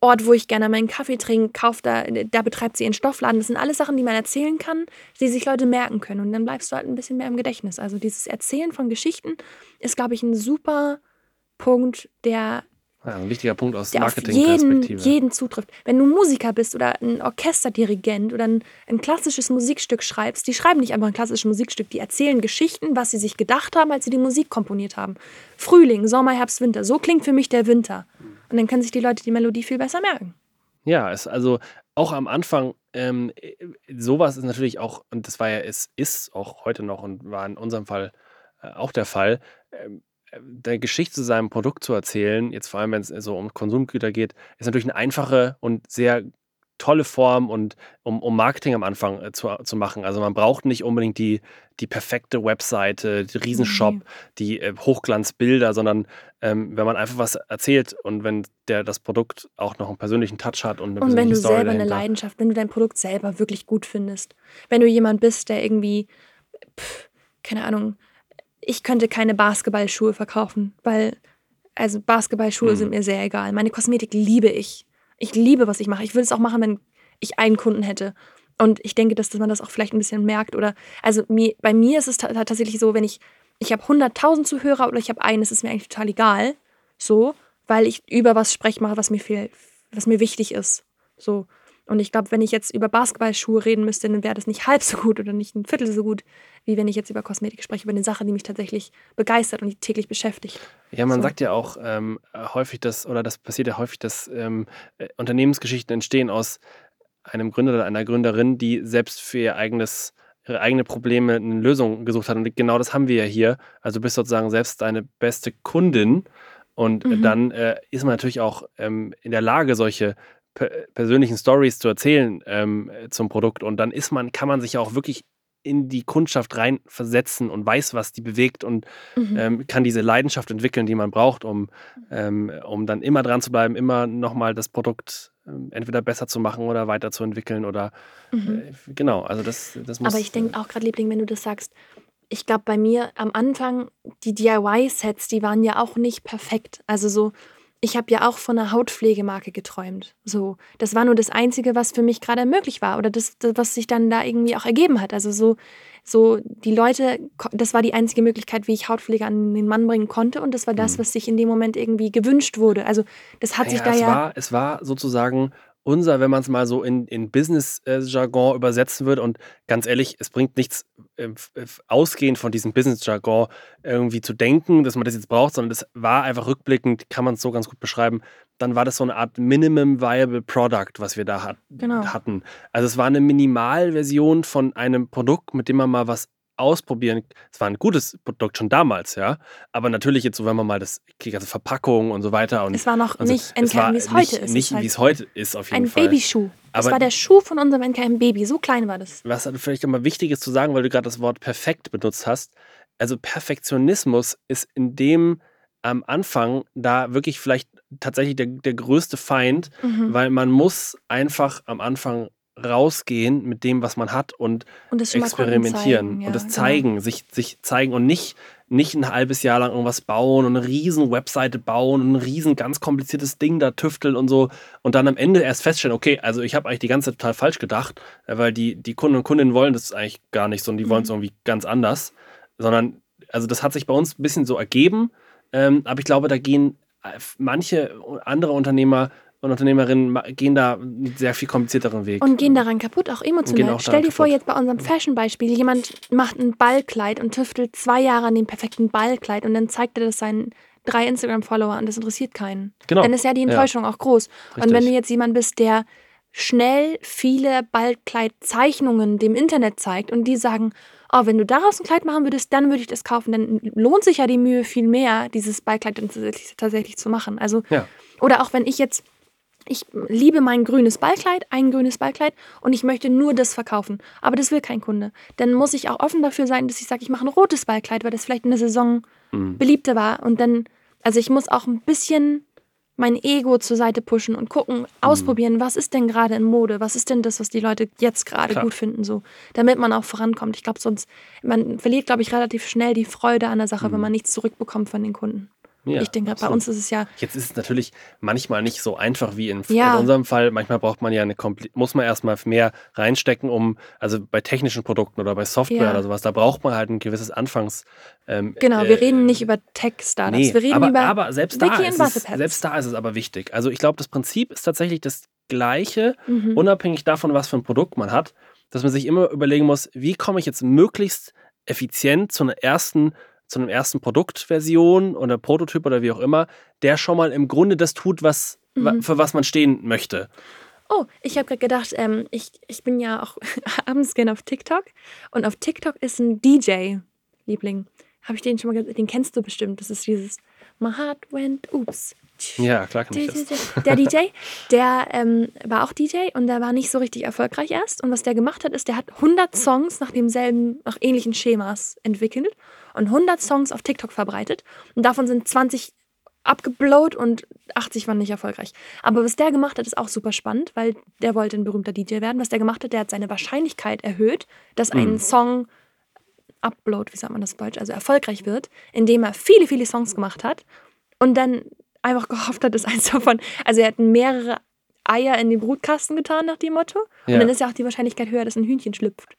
Ort, wo ich gerne meinen Kaffee trinke, kauft da, da betreibt sie ihren Stoffladen. Das sind alles Sachen, die man erzählen kann, die sich Leute merken können und dann bleibst du halt ein bisschen mehr im Gedächtnis. Also dieses Erzählen von Geschichten ist, glaube ich, ein super Punkt, der Ja, ein wichtiger Punkt aus der auf jeden, Marketingperspektive. jeden zutrifft. Wenn du Musiker bist oder ein Orchesterdirigent oder ein, ein klassisches Musikstück schreibst, die schreiben nicht einfach ein klassisches Musikstück, die erzählen Geschichten, was sie sich gedacht haben, als sie die Musik komponiert haben. Frühling, Sommer, Herbst, Winter. So klingt für mich der Winter. Und dann können sich die Leute die Melodie viel besser merken. Ja, es also auch am Anfang, ähm, äh, sowas ist natürlich auch, und das war ja, es ist auch heute noch und war in unserem Fall äh, auch der Fall, ähm, äh, der Geschichte zu seinem Produkt zu erzählen, jetzt vor allem, wenn es so um Konsumgüter geht, ist natürlich eine einfache und sehr tolle Form und um, um Marketing am Anfang äh, zu, zu machen. Also man braucht nicht unbedingt die, die perfekte Webseite, die Riesenshop, Nee. die äh, Hochglanzbilder, sondern ähm, wenn man einfach was erzählt und wenn der das Produkt auch noch einen persönlichen Touch hat und eine Und wenn du Story selber eine dahinter. Leidenschaft, wenn du dein Produkt selber wirklich gut findest, wenn du jemand bist, der irgendwie, pff, keine Ahnung, ich könnte keine Basketballschuhe verkaufen, weil, also Basketballschuhe Hm. sind mir sehr egal. Meine Kosmetik liebe ich. Ich liebe, was ich mache. Ich würde es auch machen, wenn ich einen Kunden hätte. Und ich denke, dass, dass man das auch vielleicht ein bisschen merkt. Oder, also mir, bei mir ist es ta tatsächlich so, wenn ich, ich habe 100.000 Zuhörer oder ich habe einen, ist es mir eigentlich total egal. So, weil ich über was spreche, mache, was mir viel, was mir wichtig ist. So. Und ich glaube, wenn ich jetzt über Basketballschuhe reden müsste, dann wäre das nicht halb so gut oder nicht ein Viertel so gut, wie wenn ich jetzt über Kosmetik spreche, über eine Sache, die mich tatsächlich begeistert und die täglich beschäftigt. Ja, man So. sagt ja auch ähm, häufig, dass, oder das passiert ja häufig, dass ähm, äh, Unternehmensgeschichten entstehen aus einem Gründer oder einer Gründerin, die selbst für ihr eigenes, ihre eigene Probleme eine Lösung gesucht hat. Und genau das haben wir ja hier. Also du bist sozusagen selbst deine beste Kundin. Und Mhm. dann äh, ist man natürlich auch ähm, in der Lage, solche persönlichen Stories zu erzählen ähm, zum Produkt. Und dann ist man, kann man sich ja auch wirklich in die Kundschaft reinversetzen und weiß, was die bewegt und Mhm. ähm, kann diese Leidenschaft entwickeln, die man braucht, um, ähm, um dann immer dran zu bleiben, immer nochmal das Produkt ähm, entweder besser zu machen oder weiterzuentwickeln oder Mhm. äh, genau, also das, das muss. Aber ich denke auch gerade, Liebling, wenn du das sagst, ich glaube, bei mir am Anfang, die DIY-Sets, die waren ja auch nicht perfekt. Also so, ich habe ja auch von einer Hautpflegemarke geträumt. So, das war nur das Einzige, was für mich gerade möglich war oder das, das, was sich dann da irgendwie auch ergeben hat. Also so, so die Leute, das war die einzige Möglichkeit, wie ich Hautpflege an den Mann bringen konnte und das war das, Mhm. was sich in dem Moment irgendwie gewünscht wurde. Also das hat sich ja, da es ja. war, es war sozusagen unser, wenn man es mal so in, in Business-Jargon übersetzen würde. Und ganz ehrlich, es bringt nichts, äh, ausgehend von diesem Business-Jargon irgendwie zu denken, dass man das jetzt braucht, sondern das war einfach rückblickend, kann man es so ganz gut beschreiben. Dann war das so eine Art Minimum Viable Product, was wir da hat, Genau. hatten. Also es war eine Minimalversion von einem Produkt, mit dem man mal was ausprobieren. Es war ein gutes Produkt schon damals, ja. Aber natürlich jetzt so, wenn man mal das, die ganze Verpackung und so weiter und Es war noch also, nicht es war NKM, wie es nicht, heute ist. Nicht, halt wie es heute ist, auf jeden ein Fall. Babyschuh. Das Aber- war der Schuh von unserem NKM-Baby. So klein war das. Was halt vielleicht immer wichtig ist zu sagen, weil du gerade das Wort perfekt benutzt hast. Also Perfektionismus ist in dem am Anfang da wirklich vielleicht tatsächlich der, der größte Feind, Mhm. weil man muss einfach am Anfang rausgehen mit dem, was man hat und Und experimentieren zeigen, ja, und das genau. zeigen, sich, sich zeigen und nicht, nicht ein halbes Jahr lang irgendwas bauen und eine riesen Webseite bauen und ein riesen ganz kompliziertes Ding da tüfteln und so und dann am Ende erst feststellen, okay, also ich habe eigentlich die ganze Zeit total falsch gedacht, äh, weil die, die Kunden und Kundinnen wollen das eigentlich gar nicht so und die wollen es Mhm. irgendwie ganz anders, sondern also das hat sich bei uns ein bisschen so ergeben, ähm, aber ich glaube, da gehen äh, manche andere Unternehmer und Unternehmerinnen gehen da einen sehr viel komplizierteren Weg. Und gehen daran kaputt, auch emotional. auch Stell dir vor, kaputt. jetzt bei unserem Fashion-Beispiel, jemand macht ein Ballkleid und tüftelt zwei Jahre an dem perfekten Ballkleid und dann zeigt er das seinen drei Instagram-Follower und das interessiert keinen. Genau. Dann ist ja die Enttäuschung auch groß. Und wenn Richtig. du jetzt jemand bist, der schnell viele Ballkleidzeichnungen dem Internet zeigt und die sagen, oh, wenn du daraus ein Kleid machen würdest, dann würde ich das kaufen, dann lohnt sich ja die Mühe viel mehr, dieses Ballkleid tatsächlich, tatsächlich zu machen. Also Ja. oder auch wenn ich jetzt, ich liebe mein grünes Ballkleid, ein grünes Ballkleid und ich möchte nur das verkaufen, aber das will kein Kunde. Dann muss ich auch offen dafür sein, dass ich sage, ich mache ein rotes Ballkleid, weil das vielleicht in der Saison Mhm. beliebter war. Und dann, also ich muss auch ein bisschen mein Ego zur Seite pushen und gucken, Mhm. ausprobieren, was ist denn gerade in Mode, was ist denn das, was die Leute jetzt gerade gut finden, so, damit man auch vorankommt. Ich glaube, sonst, man verliert, glaube ich, relativ schnell die Freude an der Sache, wenn man nichts zurückbekommt von den Kunden. Ja, ich denke, bei absolut. uns ist es ja, Jetzt ist es natürlich manchmal nicht so einfach wie in, Ja. in unserem Fall. Manchmal braucht man ja eine muss man erstmal mehr reinstecken, um, also bei technischen Produkten oder bei Software Ja. oder sowas, da braucht man halt ein gewisses Anfangs. Ähm, genau, äh, wir reden nicht über Tech-Startups, Nee, wir reden aber, über aber selbst da, ist es, selbst da ist es aber wichtig. Also ich glaube, das Prinzip ist tatsächlich das gleiche, Mhm. unabhängig davon, was für ein Produkt man hat, dass man sich immer überlegen muss, wie komme ich jetzt möglichst effizient zu einer ersten, zu einem ersten Produktversion oder Prototyp oder wie auch immer, der schon mal im Grunde das tut, was, wa- Mhm. für was man stehen möchte. Oh, ich habe gerade gedacht, ähm, ich, ich bin ja auch abends gerne auf TikTok und auf TikTok ist ein DJ-Liebling. Habe ich den schon mal gesehen? Den kennst du bestimmt. Das ist dieses My Heart Went Oops. Ja, klar kann ich das. Der DJ, der ähm, war auch DJ und der war nicht so richtig erfolgreich erst. Und was der gemacht hat, ist, der hat 100 Songs nach demselben, nach ähnlichen Schemas entwickelt und 100 Songs auf TikTok verbreitet. Und davon sind 20 abgeblowt und 80 waren nicht erfolgreich. Aber was der gemacht hat, ist auch super spannend, weil der wollte ein berühmter DJ werden. Was der gemacht hat, der hat seine Wahrscheinlichkeit erhöht, dass ein Mhm. Song upload, wie sagt man das Deutsch, also erfolgreich wird, indem er viele, viele Songs gemacht hat und dann einfach gehofft hat, dass eins davon, also er hat mehrere Eier in den Brutkasten getan nach dem Motto und Ja. dann ist ja auch die Wahrscheinlichkeit höher, dass ein Hühnchen schlüpft.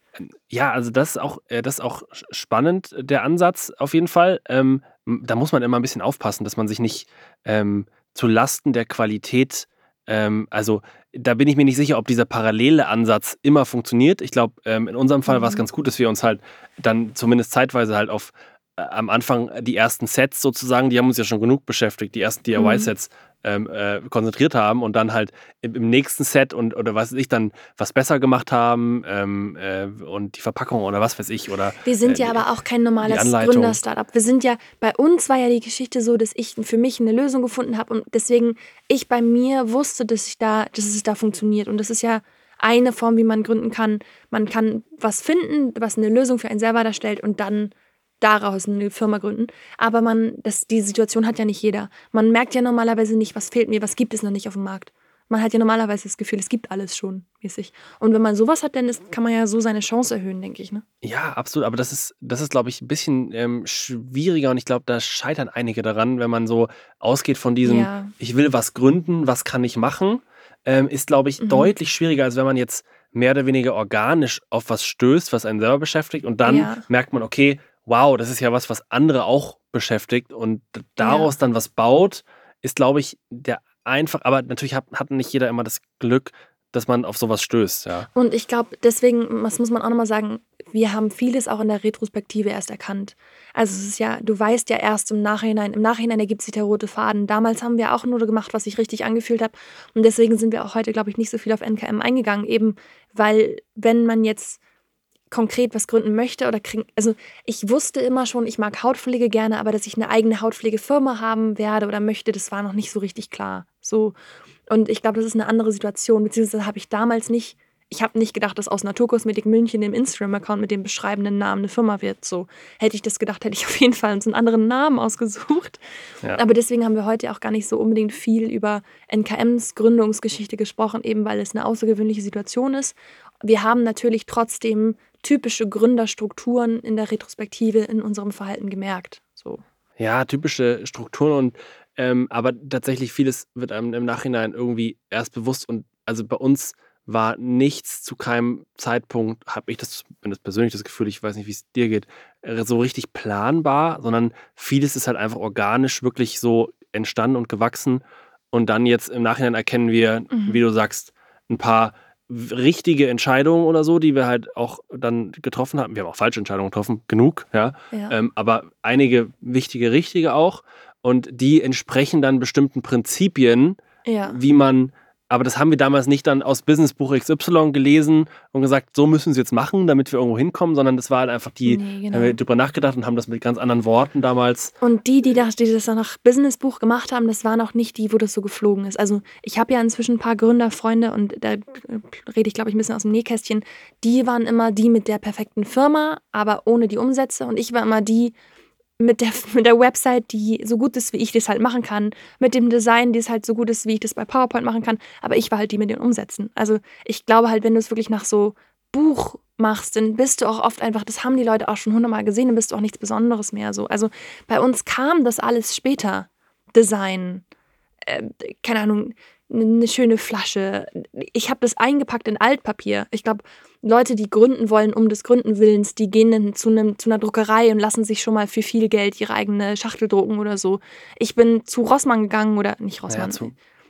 Ja, also das ist auch, äh, das ist auch spannend, der Ansatz auf jeden Fall. Ähm, da muss man immer ein bisschen aufpassen, dass man sich nicht ähm, zu Lasten der Qualität, ähm, also da bin ich mir nicht sicher, ob dieser parallele Ansatz immer funktioniert. Ich glaube, ähm, in unserem Fall war es Mhm. ganz gut, dass wir uns halt dann zumindest zeitweise halt auf am Anfang die ersten Sets sozusagen, die haben uns ja schon genug beschäftigt, die ersten Mhm. DIY-Sets ähm, äh, konzentriert haben und dann halt im, im nächsten Set und oder was weiß ich dann was besser gemacht haben ähm, äh, und die Verpackung oder was weiß ich oder Wir sind äh, ja aber auch kein normales. Gründer-Startup. Wir sind ja, bei uns war ja die Geschichte so, dass ich für mich eine Lösung gefunden habe und deswegen ich bei mir wusste, dass ich da, dass es da funktioniert. Und das ist ja eine Form, wie man gründen kann. Man kann was finden, was eine Lösung für einen selber darstellt und dann daraus eine Firma gründen. Aber man, das, die Situation hat ja nicht jeder. Man merkt ja normalerweise nicht, was fehlt mir, was gibt es noch nicht auf dem Markt. Man hat ja normalerweise das Gefühl, es gibt alles schon mäßig. Und wenn man sowas hat, dann ist, kann man ja so seine Chance erhöhen, denke ich. Ne? Ja, absolut. Aber das ist, das ist, glaube ich, ein bisschen ähm, schwieriger und ich glaube, da scheitern einige daran, wenn man so ausgeht von diesem, Ja. ich will was gründen, was kann ich machen, ähm, ist, glaube ich, Mhm. deutlich schwieriger, als wenn man jetzt mehr oder weniger organisch auf was stößt, was einen selber beschäftigt und dann Ja. merkt man, okay, wow, das ist ja was, was andere auch beschäftigt und daraus dann was baut, ist, glaube ich, der einfach, aber natürlich hat, hat nicht jeder immer das Glück, dass man auf sowas stößt, ja. Und ich glaube, deswegen, was muss man auch nochmal sagen, wir haben vieles auch in der Retrospektive erst erkannt. Also es ist ja, du weißt ja erst im Nachhinein, im Nachhinein ergibt sich der rote Faden. Damals haben wir auch nur gemacht, was sich richtig angefühlt hat. Und deswegen sind wir auch heute, glaube ich, nicht so viel auf NKM eingegangen, eben weil, wenn man jetzt konkret was gründen möchte oder kriegen. Also ich wusste immer schon, ich mag Hautpflege gerne, aber dass ich eine eigene Hautpflegefirma haben werde oder möchte, das war noch nicht so richtig klar. So. Und ich glaube, das ist eine andere Situation, beziehungsweise habe ich damals nicht, ich habe nicht gedacht, dass aus Naturkosmetik München dem Instagram-Account mit dem beschreibenden Namen eine Firma wird. So hätte ich das gedacht, hätte ich auf jeden Fall uns einen anderen Namen ausgesucht. Ja. Aber deswegen haben wir heute auch gar nicht so unbedingt viel über NKMs Gründungsgeschichte gesprochen, eben weil es eine außergewöhnliche Situation ist. Wir haben natürlich trotzdem typische Gründerstrukturen in der Retrospektive in unserem Verhalten gemerkt. So. Ja, typische Strukturen und ähm, aber tatsächlich vieles wird einem im Nachhinein irgendwie erst bewusst und also bei uns war nichts zu keinem Zeitpunkt, habe ich das, wenn das persönlich das Gefühl, ich weiß nicht, wie es dir geht, äh, so richtig planbar, sondern vieles ist halt einfach organisch wirklich so entstanden und gewachsen. Und dann jetzt im Nachhinein erkennen wir, mhm. wie du sagst, ein paar richtige Entscheidungen oder so, die wir halt auch dann getroffen haben. Wir haben auch falsche Entscheidungen getroffen, genug, ja. ja. Ähm, aber einige wichtige, richtige auch. Und die entsprechen dann bestimmten Prinzipien, ja. wie man aber das haben wir damals nicht dann aus Businessbuch XY gelesen und gesagt, so müssen sie jetzt machen, damit wir irgendwo hinkommen, sondern das war halt einfach die, nee, genau. haben wir drüber nachgedacht und haben das mit ganz anderen Worten damals. Und die, die das, die das dann nach Businessbuch gemacht haben, das waren auch nicht die, wo das so geflogen ist. Also ich habe ja inzwischen ein paar Gründerfreunde und da rede ich, glaube ich, ein bisschen aus dem Nähkästchen. Die waren immer die mit der perfekten Firma, aber ohne die Umsätze. Und ich war immer die, mit der, mit der Website, die so gut ist, wie ich das halt machen kann, mit dem Design, die es halt so gut ist, wie ich das bei PowerPoint machen kann. Aber ich war halt die mit den Umsätzen. Also ich glaube halt, wenn du es wirklich nach so Buch machst, dann bist du auch oft einfach, das haben die Leute auch schon hundertmal gesehen, dann bist du auch nichts Besonderes mehr so. Also bei uns kam das alles später. Design, äh, keine Ahnung, eine schöne Flasche. Ich habe das eingepackt in Altpapier. Ich glaube, Leute, die gründen wollen, um des Gründen Willens, die gehen dann zu, einem, zu einer Druckerei und lassen sich schon mal für viel Geld ihre eigene Schachtel drucken oder so. Ich bin zu Rossmann gegangen oder nicht Rossmann.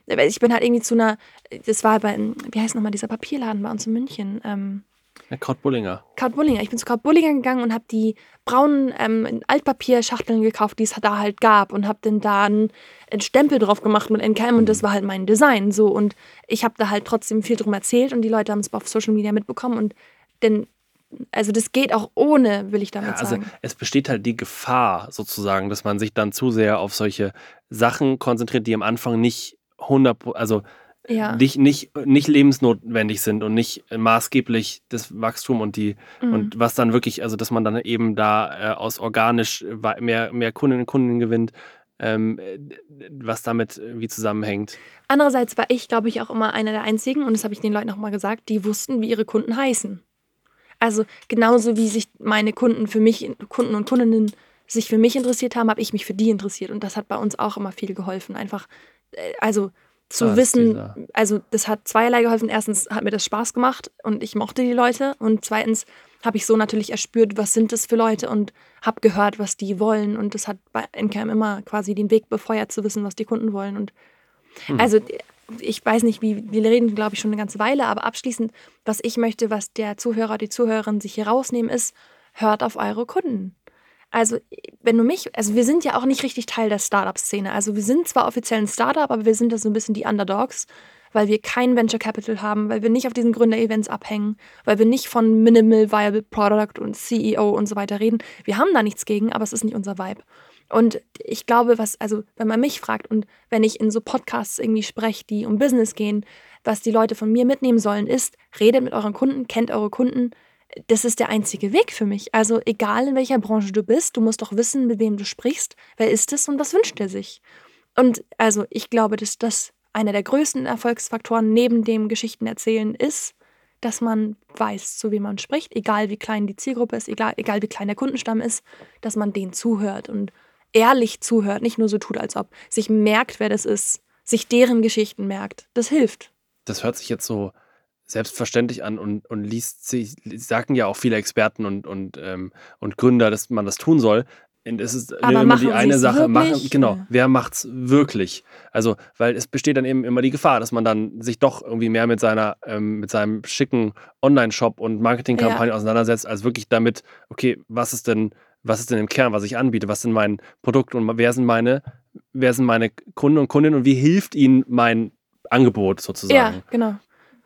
Ja, ich bin halt irgendwie zu einer, das war bei, wie heißt nochmal dieser Papierladen bei uns in München? Ähm, ja, Kurt Bullinger. Kurt Bullinger. Ich bin zu Kurt Bullinger gegangen und habe die braunen ähm, Altpapierschachteln gekauft, die es da halt gab und habe dann da einen, einen, Stempel drauf gemacht mit NKM und das war halt mein Design so und ich habe da halt trotzdem viel drum erzählt und die Leute haben es auf Social Media mitbekommen und denn also das geht auch ohne, will ich damit ja, also sagen. Es besteht halt die Gefahr sozusagen, dass man sich dann zu sehr auf solche Sachen konzentriert, die am Anfang nicht 100, also ja. nicht, nicht, nicht lebensnotwendig sind und nicht maßgeblich das Wachstum und die mhm. und was dann wirklich, also dass man dann eben da äh, aus organisch mehr, mehr Kundinnen und Kunden gewinnt, ähm, was damit wie zusammenhängt. Andererseits war ich, glaube ich, auch immer einer der einzigen, und das habe ich den Leuten auch mal gesagt, die wussten, wie ihre Kunden heißen. Also genauso wie sich meine Kunden für mich, Kunden und Kundinnen sich für mich interessiert haben, habe ich mich für die interessiert. Und das hat bei uns auch immer viel geholfen. Einfach, äh, also zu ah, wissen, dieser. also das hat zweierlei geholfen. Erstens hat mir das Spaß gemacht und ich mochte die Leute und zweitens habe ich so natürlich erspürt, was sind das für Leute und habe gehört, was die wollen und das hat bei NKM immer quasi den Weg befeuert zu wissen, was die Kunden wollen und hm. also ich weiß nicht, wie wir reden, glaube ich, schon eine ganze Weile, aber abschließend, was ich möchte, was der Zuhörer, die Zuhörerin sich hier rausnehmen, ist, hört auf eure Kunden. Also, wenn du mich, also wir sind ja auch nicht richtig Teil der Startup-Szene. Also wir sind zwar offiziell ein Startup, aber wir sind da so ein bisschen die Underdogs, weil wir kein Venture Capital haben, weil wir nicht auf diesen Gründer-Events abhängen, weil wir nicht von Minimal Viable Product und CEO und so weiter reden. Wir haben da nichts gegen, aber es ist nicht unser Vibe. Und ich glaube, was, also wenn man mich fragt und wenn ich in so Podcasts irgendwie spreche, die um Business gehen, was die Leute von mir mitnehmen sollen, ist, redet mit euren Kunden, kennt eure Kunden, das ist der einzige Weg für mich. Also egal in welcher Branche du bist, du musst doch wissen, mit wem du sprichst, wer ist es und was wünscht er sich. Und also ich glaube, dass das einer der größten Erfolgsfaktoren neben dem Geschichtenerzählen ist, dass man weiß, zu wem man spricht, egal wie klein die Zielgruppe ist, egal, egal wie klein der Kundenstamm ist, dass man denen zuhört und ehrlich zuhört, nicht nur so tut, als ob, sich merkt, wer das ist, sich deren Geschichten merkt. Das hilft. Das hört sich jetzt so selbstverständlich an und, und liest sich, sagen ja auch viele Experten und, und, ähm, und Gründer, dass man das tun soll. Und es ist Aber immer die eine Sache, machen, genau, Ja. wer macht's wirklich? Also, weil es besteht dann eben immer die Gefahr, dass man dann sich doch irgendwie mehr mit seiner, ähm, mit seinem schicken Online-Shop und Marketingkampagne auseinandersetzt, als wirklich damit, okay, was ist denn, was ist denn im Kern, was ich anbiete, was sind mein Produkt und wer sind meine, wer sind meine Kunden und Kundinnen und wie hilft ihnen mein Angebot sozusagen? Ja, genau.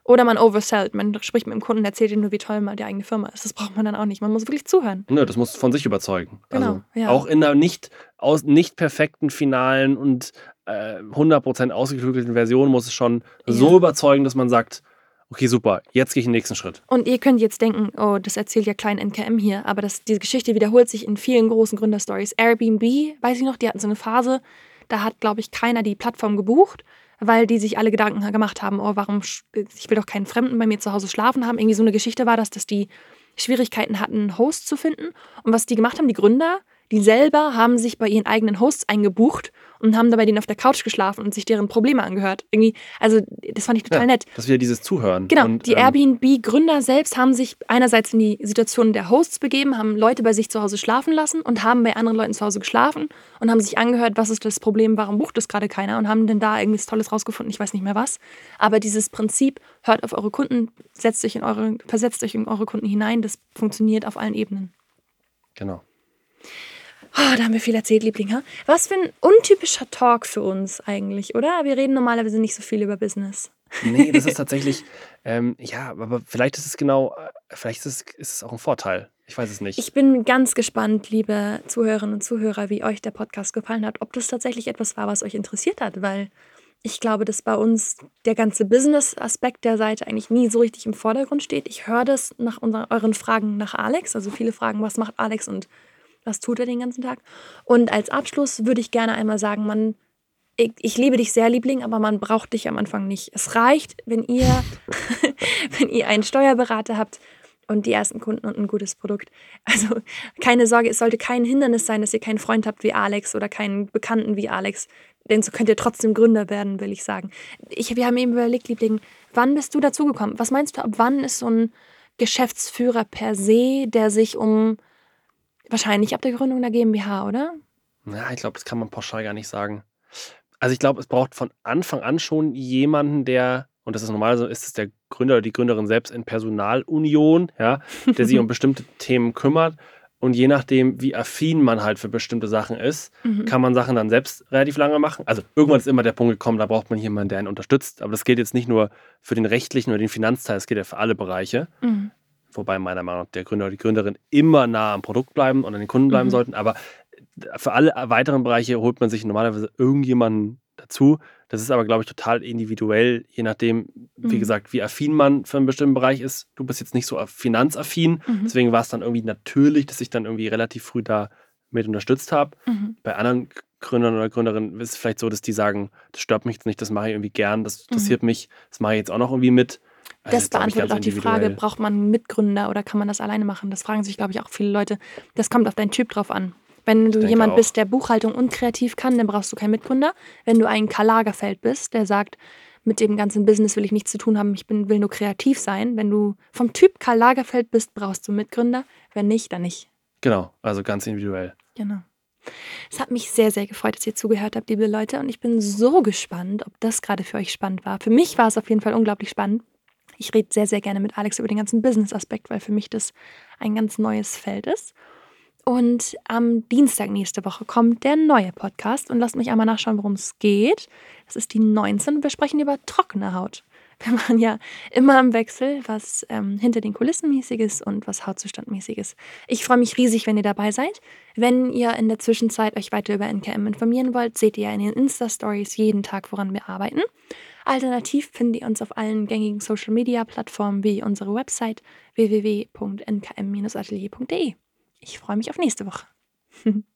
Oder man oversellt. Man spricht mit dem Kunden, erzählt ihm nur, wie toll mal die eigene Firma ist. Das braucht man dann auch nicht. Man muss wirklich zuhören. Ne, das muss von sich überzeugen. Genau, also, ja. Auch in einer nicht, aus, nicht perfekten, finalen und äh, 100% ausgeklügelten Version muss es schon Ja. so überzeugen, dass man sagt, okay, super, jetzt gehe ich den nächsten Schritt. Und ihr könnt jetzt denken, oh, das erzählt ja klein NKM hier, aber das, diese Geschichte wiederholt sich in vielen großen Gründerstories. Airbnb, weiß ich noch, die hatten so eine Phase, da hat, glaube ich, keiner die Plattform gebucht, weil die sich alle Gedanken gemacht haben, oh, warum, ich will doch keinen Fremden bei mir zu Hause schlafen haben. Irgendwie so eine Geschichte war das, dass die Schwierigkeiten hatten, einen Host zu finden. Und was die gemacht haben, die Gründer, die selber haben sich bei ihren eigenen Hosts eingebucht und haben dabei denen auf der Couch geschlafen und sich deren Probleme angehört. Irgendwie, also das fand ich total Ja, nett. Das ist wieder dieses Zuhören. Genau, Und, die ähm, Airbnb-Gründer selbst haben sich einerseits in die Situation der Hosts begeben, haben Leute bei sich zu Hause schlafen lassen und haben bei anderen Leuten zu Hause geschlafen und haben sich angehört, was ist das Problem, warum bucht das gerade keiner und haben denn da irgendwas Tolles rausgefunden, ich weiß nicht mehr was. Aber dieses Prinzip, hört auf eure Kunden, setzt euch in eure, versetzt euch in eure Kunden hinein, das funktioniert auf allen Ebenen. Genau. Oh, da haben wir viel erzählt, Liebling. Was für ein untypischer Talk für uns eigentlich, oder? Wir reden normalerweise nicht so viel über Business. Nee, das ist tatsächlich, ähm, ja, aber vielleicht ist es genau, äh, vielleicht ist es, ist es auch ein Vorteil. Ich weiß es nicht. Ich bin ganz gespannt, liebe Zuhörerinnen und Zuhörer, wie euch der Podcast gefallen hat, ob das tatsächlich etwas war, was euch interessiert hat, weil ich glaube, dass bei uns der ganze Business-Aspekt der Seite eigentlich nie so richtig im Vordergrund steht. Ich höre das nach unseren, euren Fragen nach Alex, also viele Fragen, was macht Alex und was tut er den ganzen Tag. Und als Abschluss würde ich gerne einmal sagen, man, ich, ich liebe dich sehr, Liebling, aber man braucht dich am Anfang nicht. Es reicht, wenn ihr, wenn ihr einen Steuerberater habt und die ersten Kunden und ein gutes Produkt. Also keine Sorge, es sollte kein Hindernis sein, dass ihr keinen Freund habt wie Alex oder keinen Bekannten wie Alex. Denn so könnt ihr trotzdem Gründer werden, will ich sagen. Ich, wir haben eben überlegt, Liebling, wann bist du dazugekommen? Was meinst du, ab wann ist so ein Geschäftsführer per se, der sich um wahrscheinlich ab der Gründung der GmbH, oder? Ja, ich glaube, das kann man pauschal gar nicht sagen. Also ich glaube, es braucht von Anfang an schon jemanden, der, und das ist normalerweise ist es der Gründer oder die Gründerin selbst in Personalunion, ja, der sich um bestimmte Themen kümmert. Und je nachdem, wie affin man halt für bestimmte Sachen ist, Mhm. kann man Sachen dann selbst relativ lange machen. Also irgendwann ist immer der Punkt gekommen, da braucht man jemanden, der einen unterstützt. Aber das gilt jetzt nicht nur für den rechtlichen oder den Finanzteil, das gilt ja für alle Bereiche. Mhm. Wobei meiner Meinung nach der Gründer oder die Gründerin immer nah am Produkt bleiben und an den Kunden bleiben Mhm. sollten. Aber für alle weiteren Bereiche holt man sich normalerweise irgendjemanden dazu. Das ist aber, glaube ich, total individuell, je nachdem, wie Mhm. gesagt, wie affin man für einen bestimmten Bereich ist. Du bist jetzt nicht so finanzaffin, Mhm. deswegen war es dann irgendwie natürlich, dass ich dann irgendwie relativ früh da mit unterstützt habe. Mhm. Bei anderen Gründern oder Gründerinnen ist es vielleicht so, dass die sagen, das stört mich jetzt nicht, das mache ich irgendwie gern, das interessiert mich, das mache ich jetzt auch noch irgendwie mit. Also Das beantwortet auch die Frage, braucht man einen Mitgründer oder kann man das alleine machen? Das fragen sich, glaube ich, auch viele Leute. Das kommt auf deinen Typ drauf an. Wenn du jemand auch. bist, der Buchhaltung und kreativ kann, dann brauchst du keinen Mitgründer. Wenn du ein Karl Lagerfeld bist, der sagt, mit dem ganzen Business will ich nichts zu tun haben, ich bin, will nur kreativ sein. Wenn du vom Typ Karl Lagerfeld bist, brauchst du Mitgründer. Wenn nicht, dann nicht. Genau, also ganz individuell. Genau. Es hat mich sehr, sehr gefreut, dass ihr zugehört habt, liebe Leute. Und ich bin so gespannt, ob das gerade für euch spannend war. Für mich war es auf jeden Fall unglaublich spannend. Ich rede sehr, sehr gerne mit Alex über den ganzen Business-Aspekt, weil für mich das ein ganz neues Feld ist. Und am Dienstag nächste Woche kommt der neue Podcast. Und lasst mich einmal nachschauen, worum es geht. Das ist die 19. und wir sprechen über trockene Haut. Wir machen ja immer im Wechsel, was ähm, hinter den Kulissen mäßiges und was Hautzustandmäßiges. Ich freue mich riesig, wenn ihr dabei seid. Wenn ihr in der Zwischenzeit euch weiter über NKM informieren wollt, seht ihr in den Insta-Stories jeden Tag, woran wir arbeiten. Alternativ findet ihr uns auf allen gängigen Social-Media-Plattformen wie unsere Website www.nkm-atelier.de. Ich freue mich auf nächste Woche.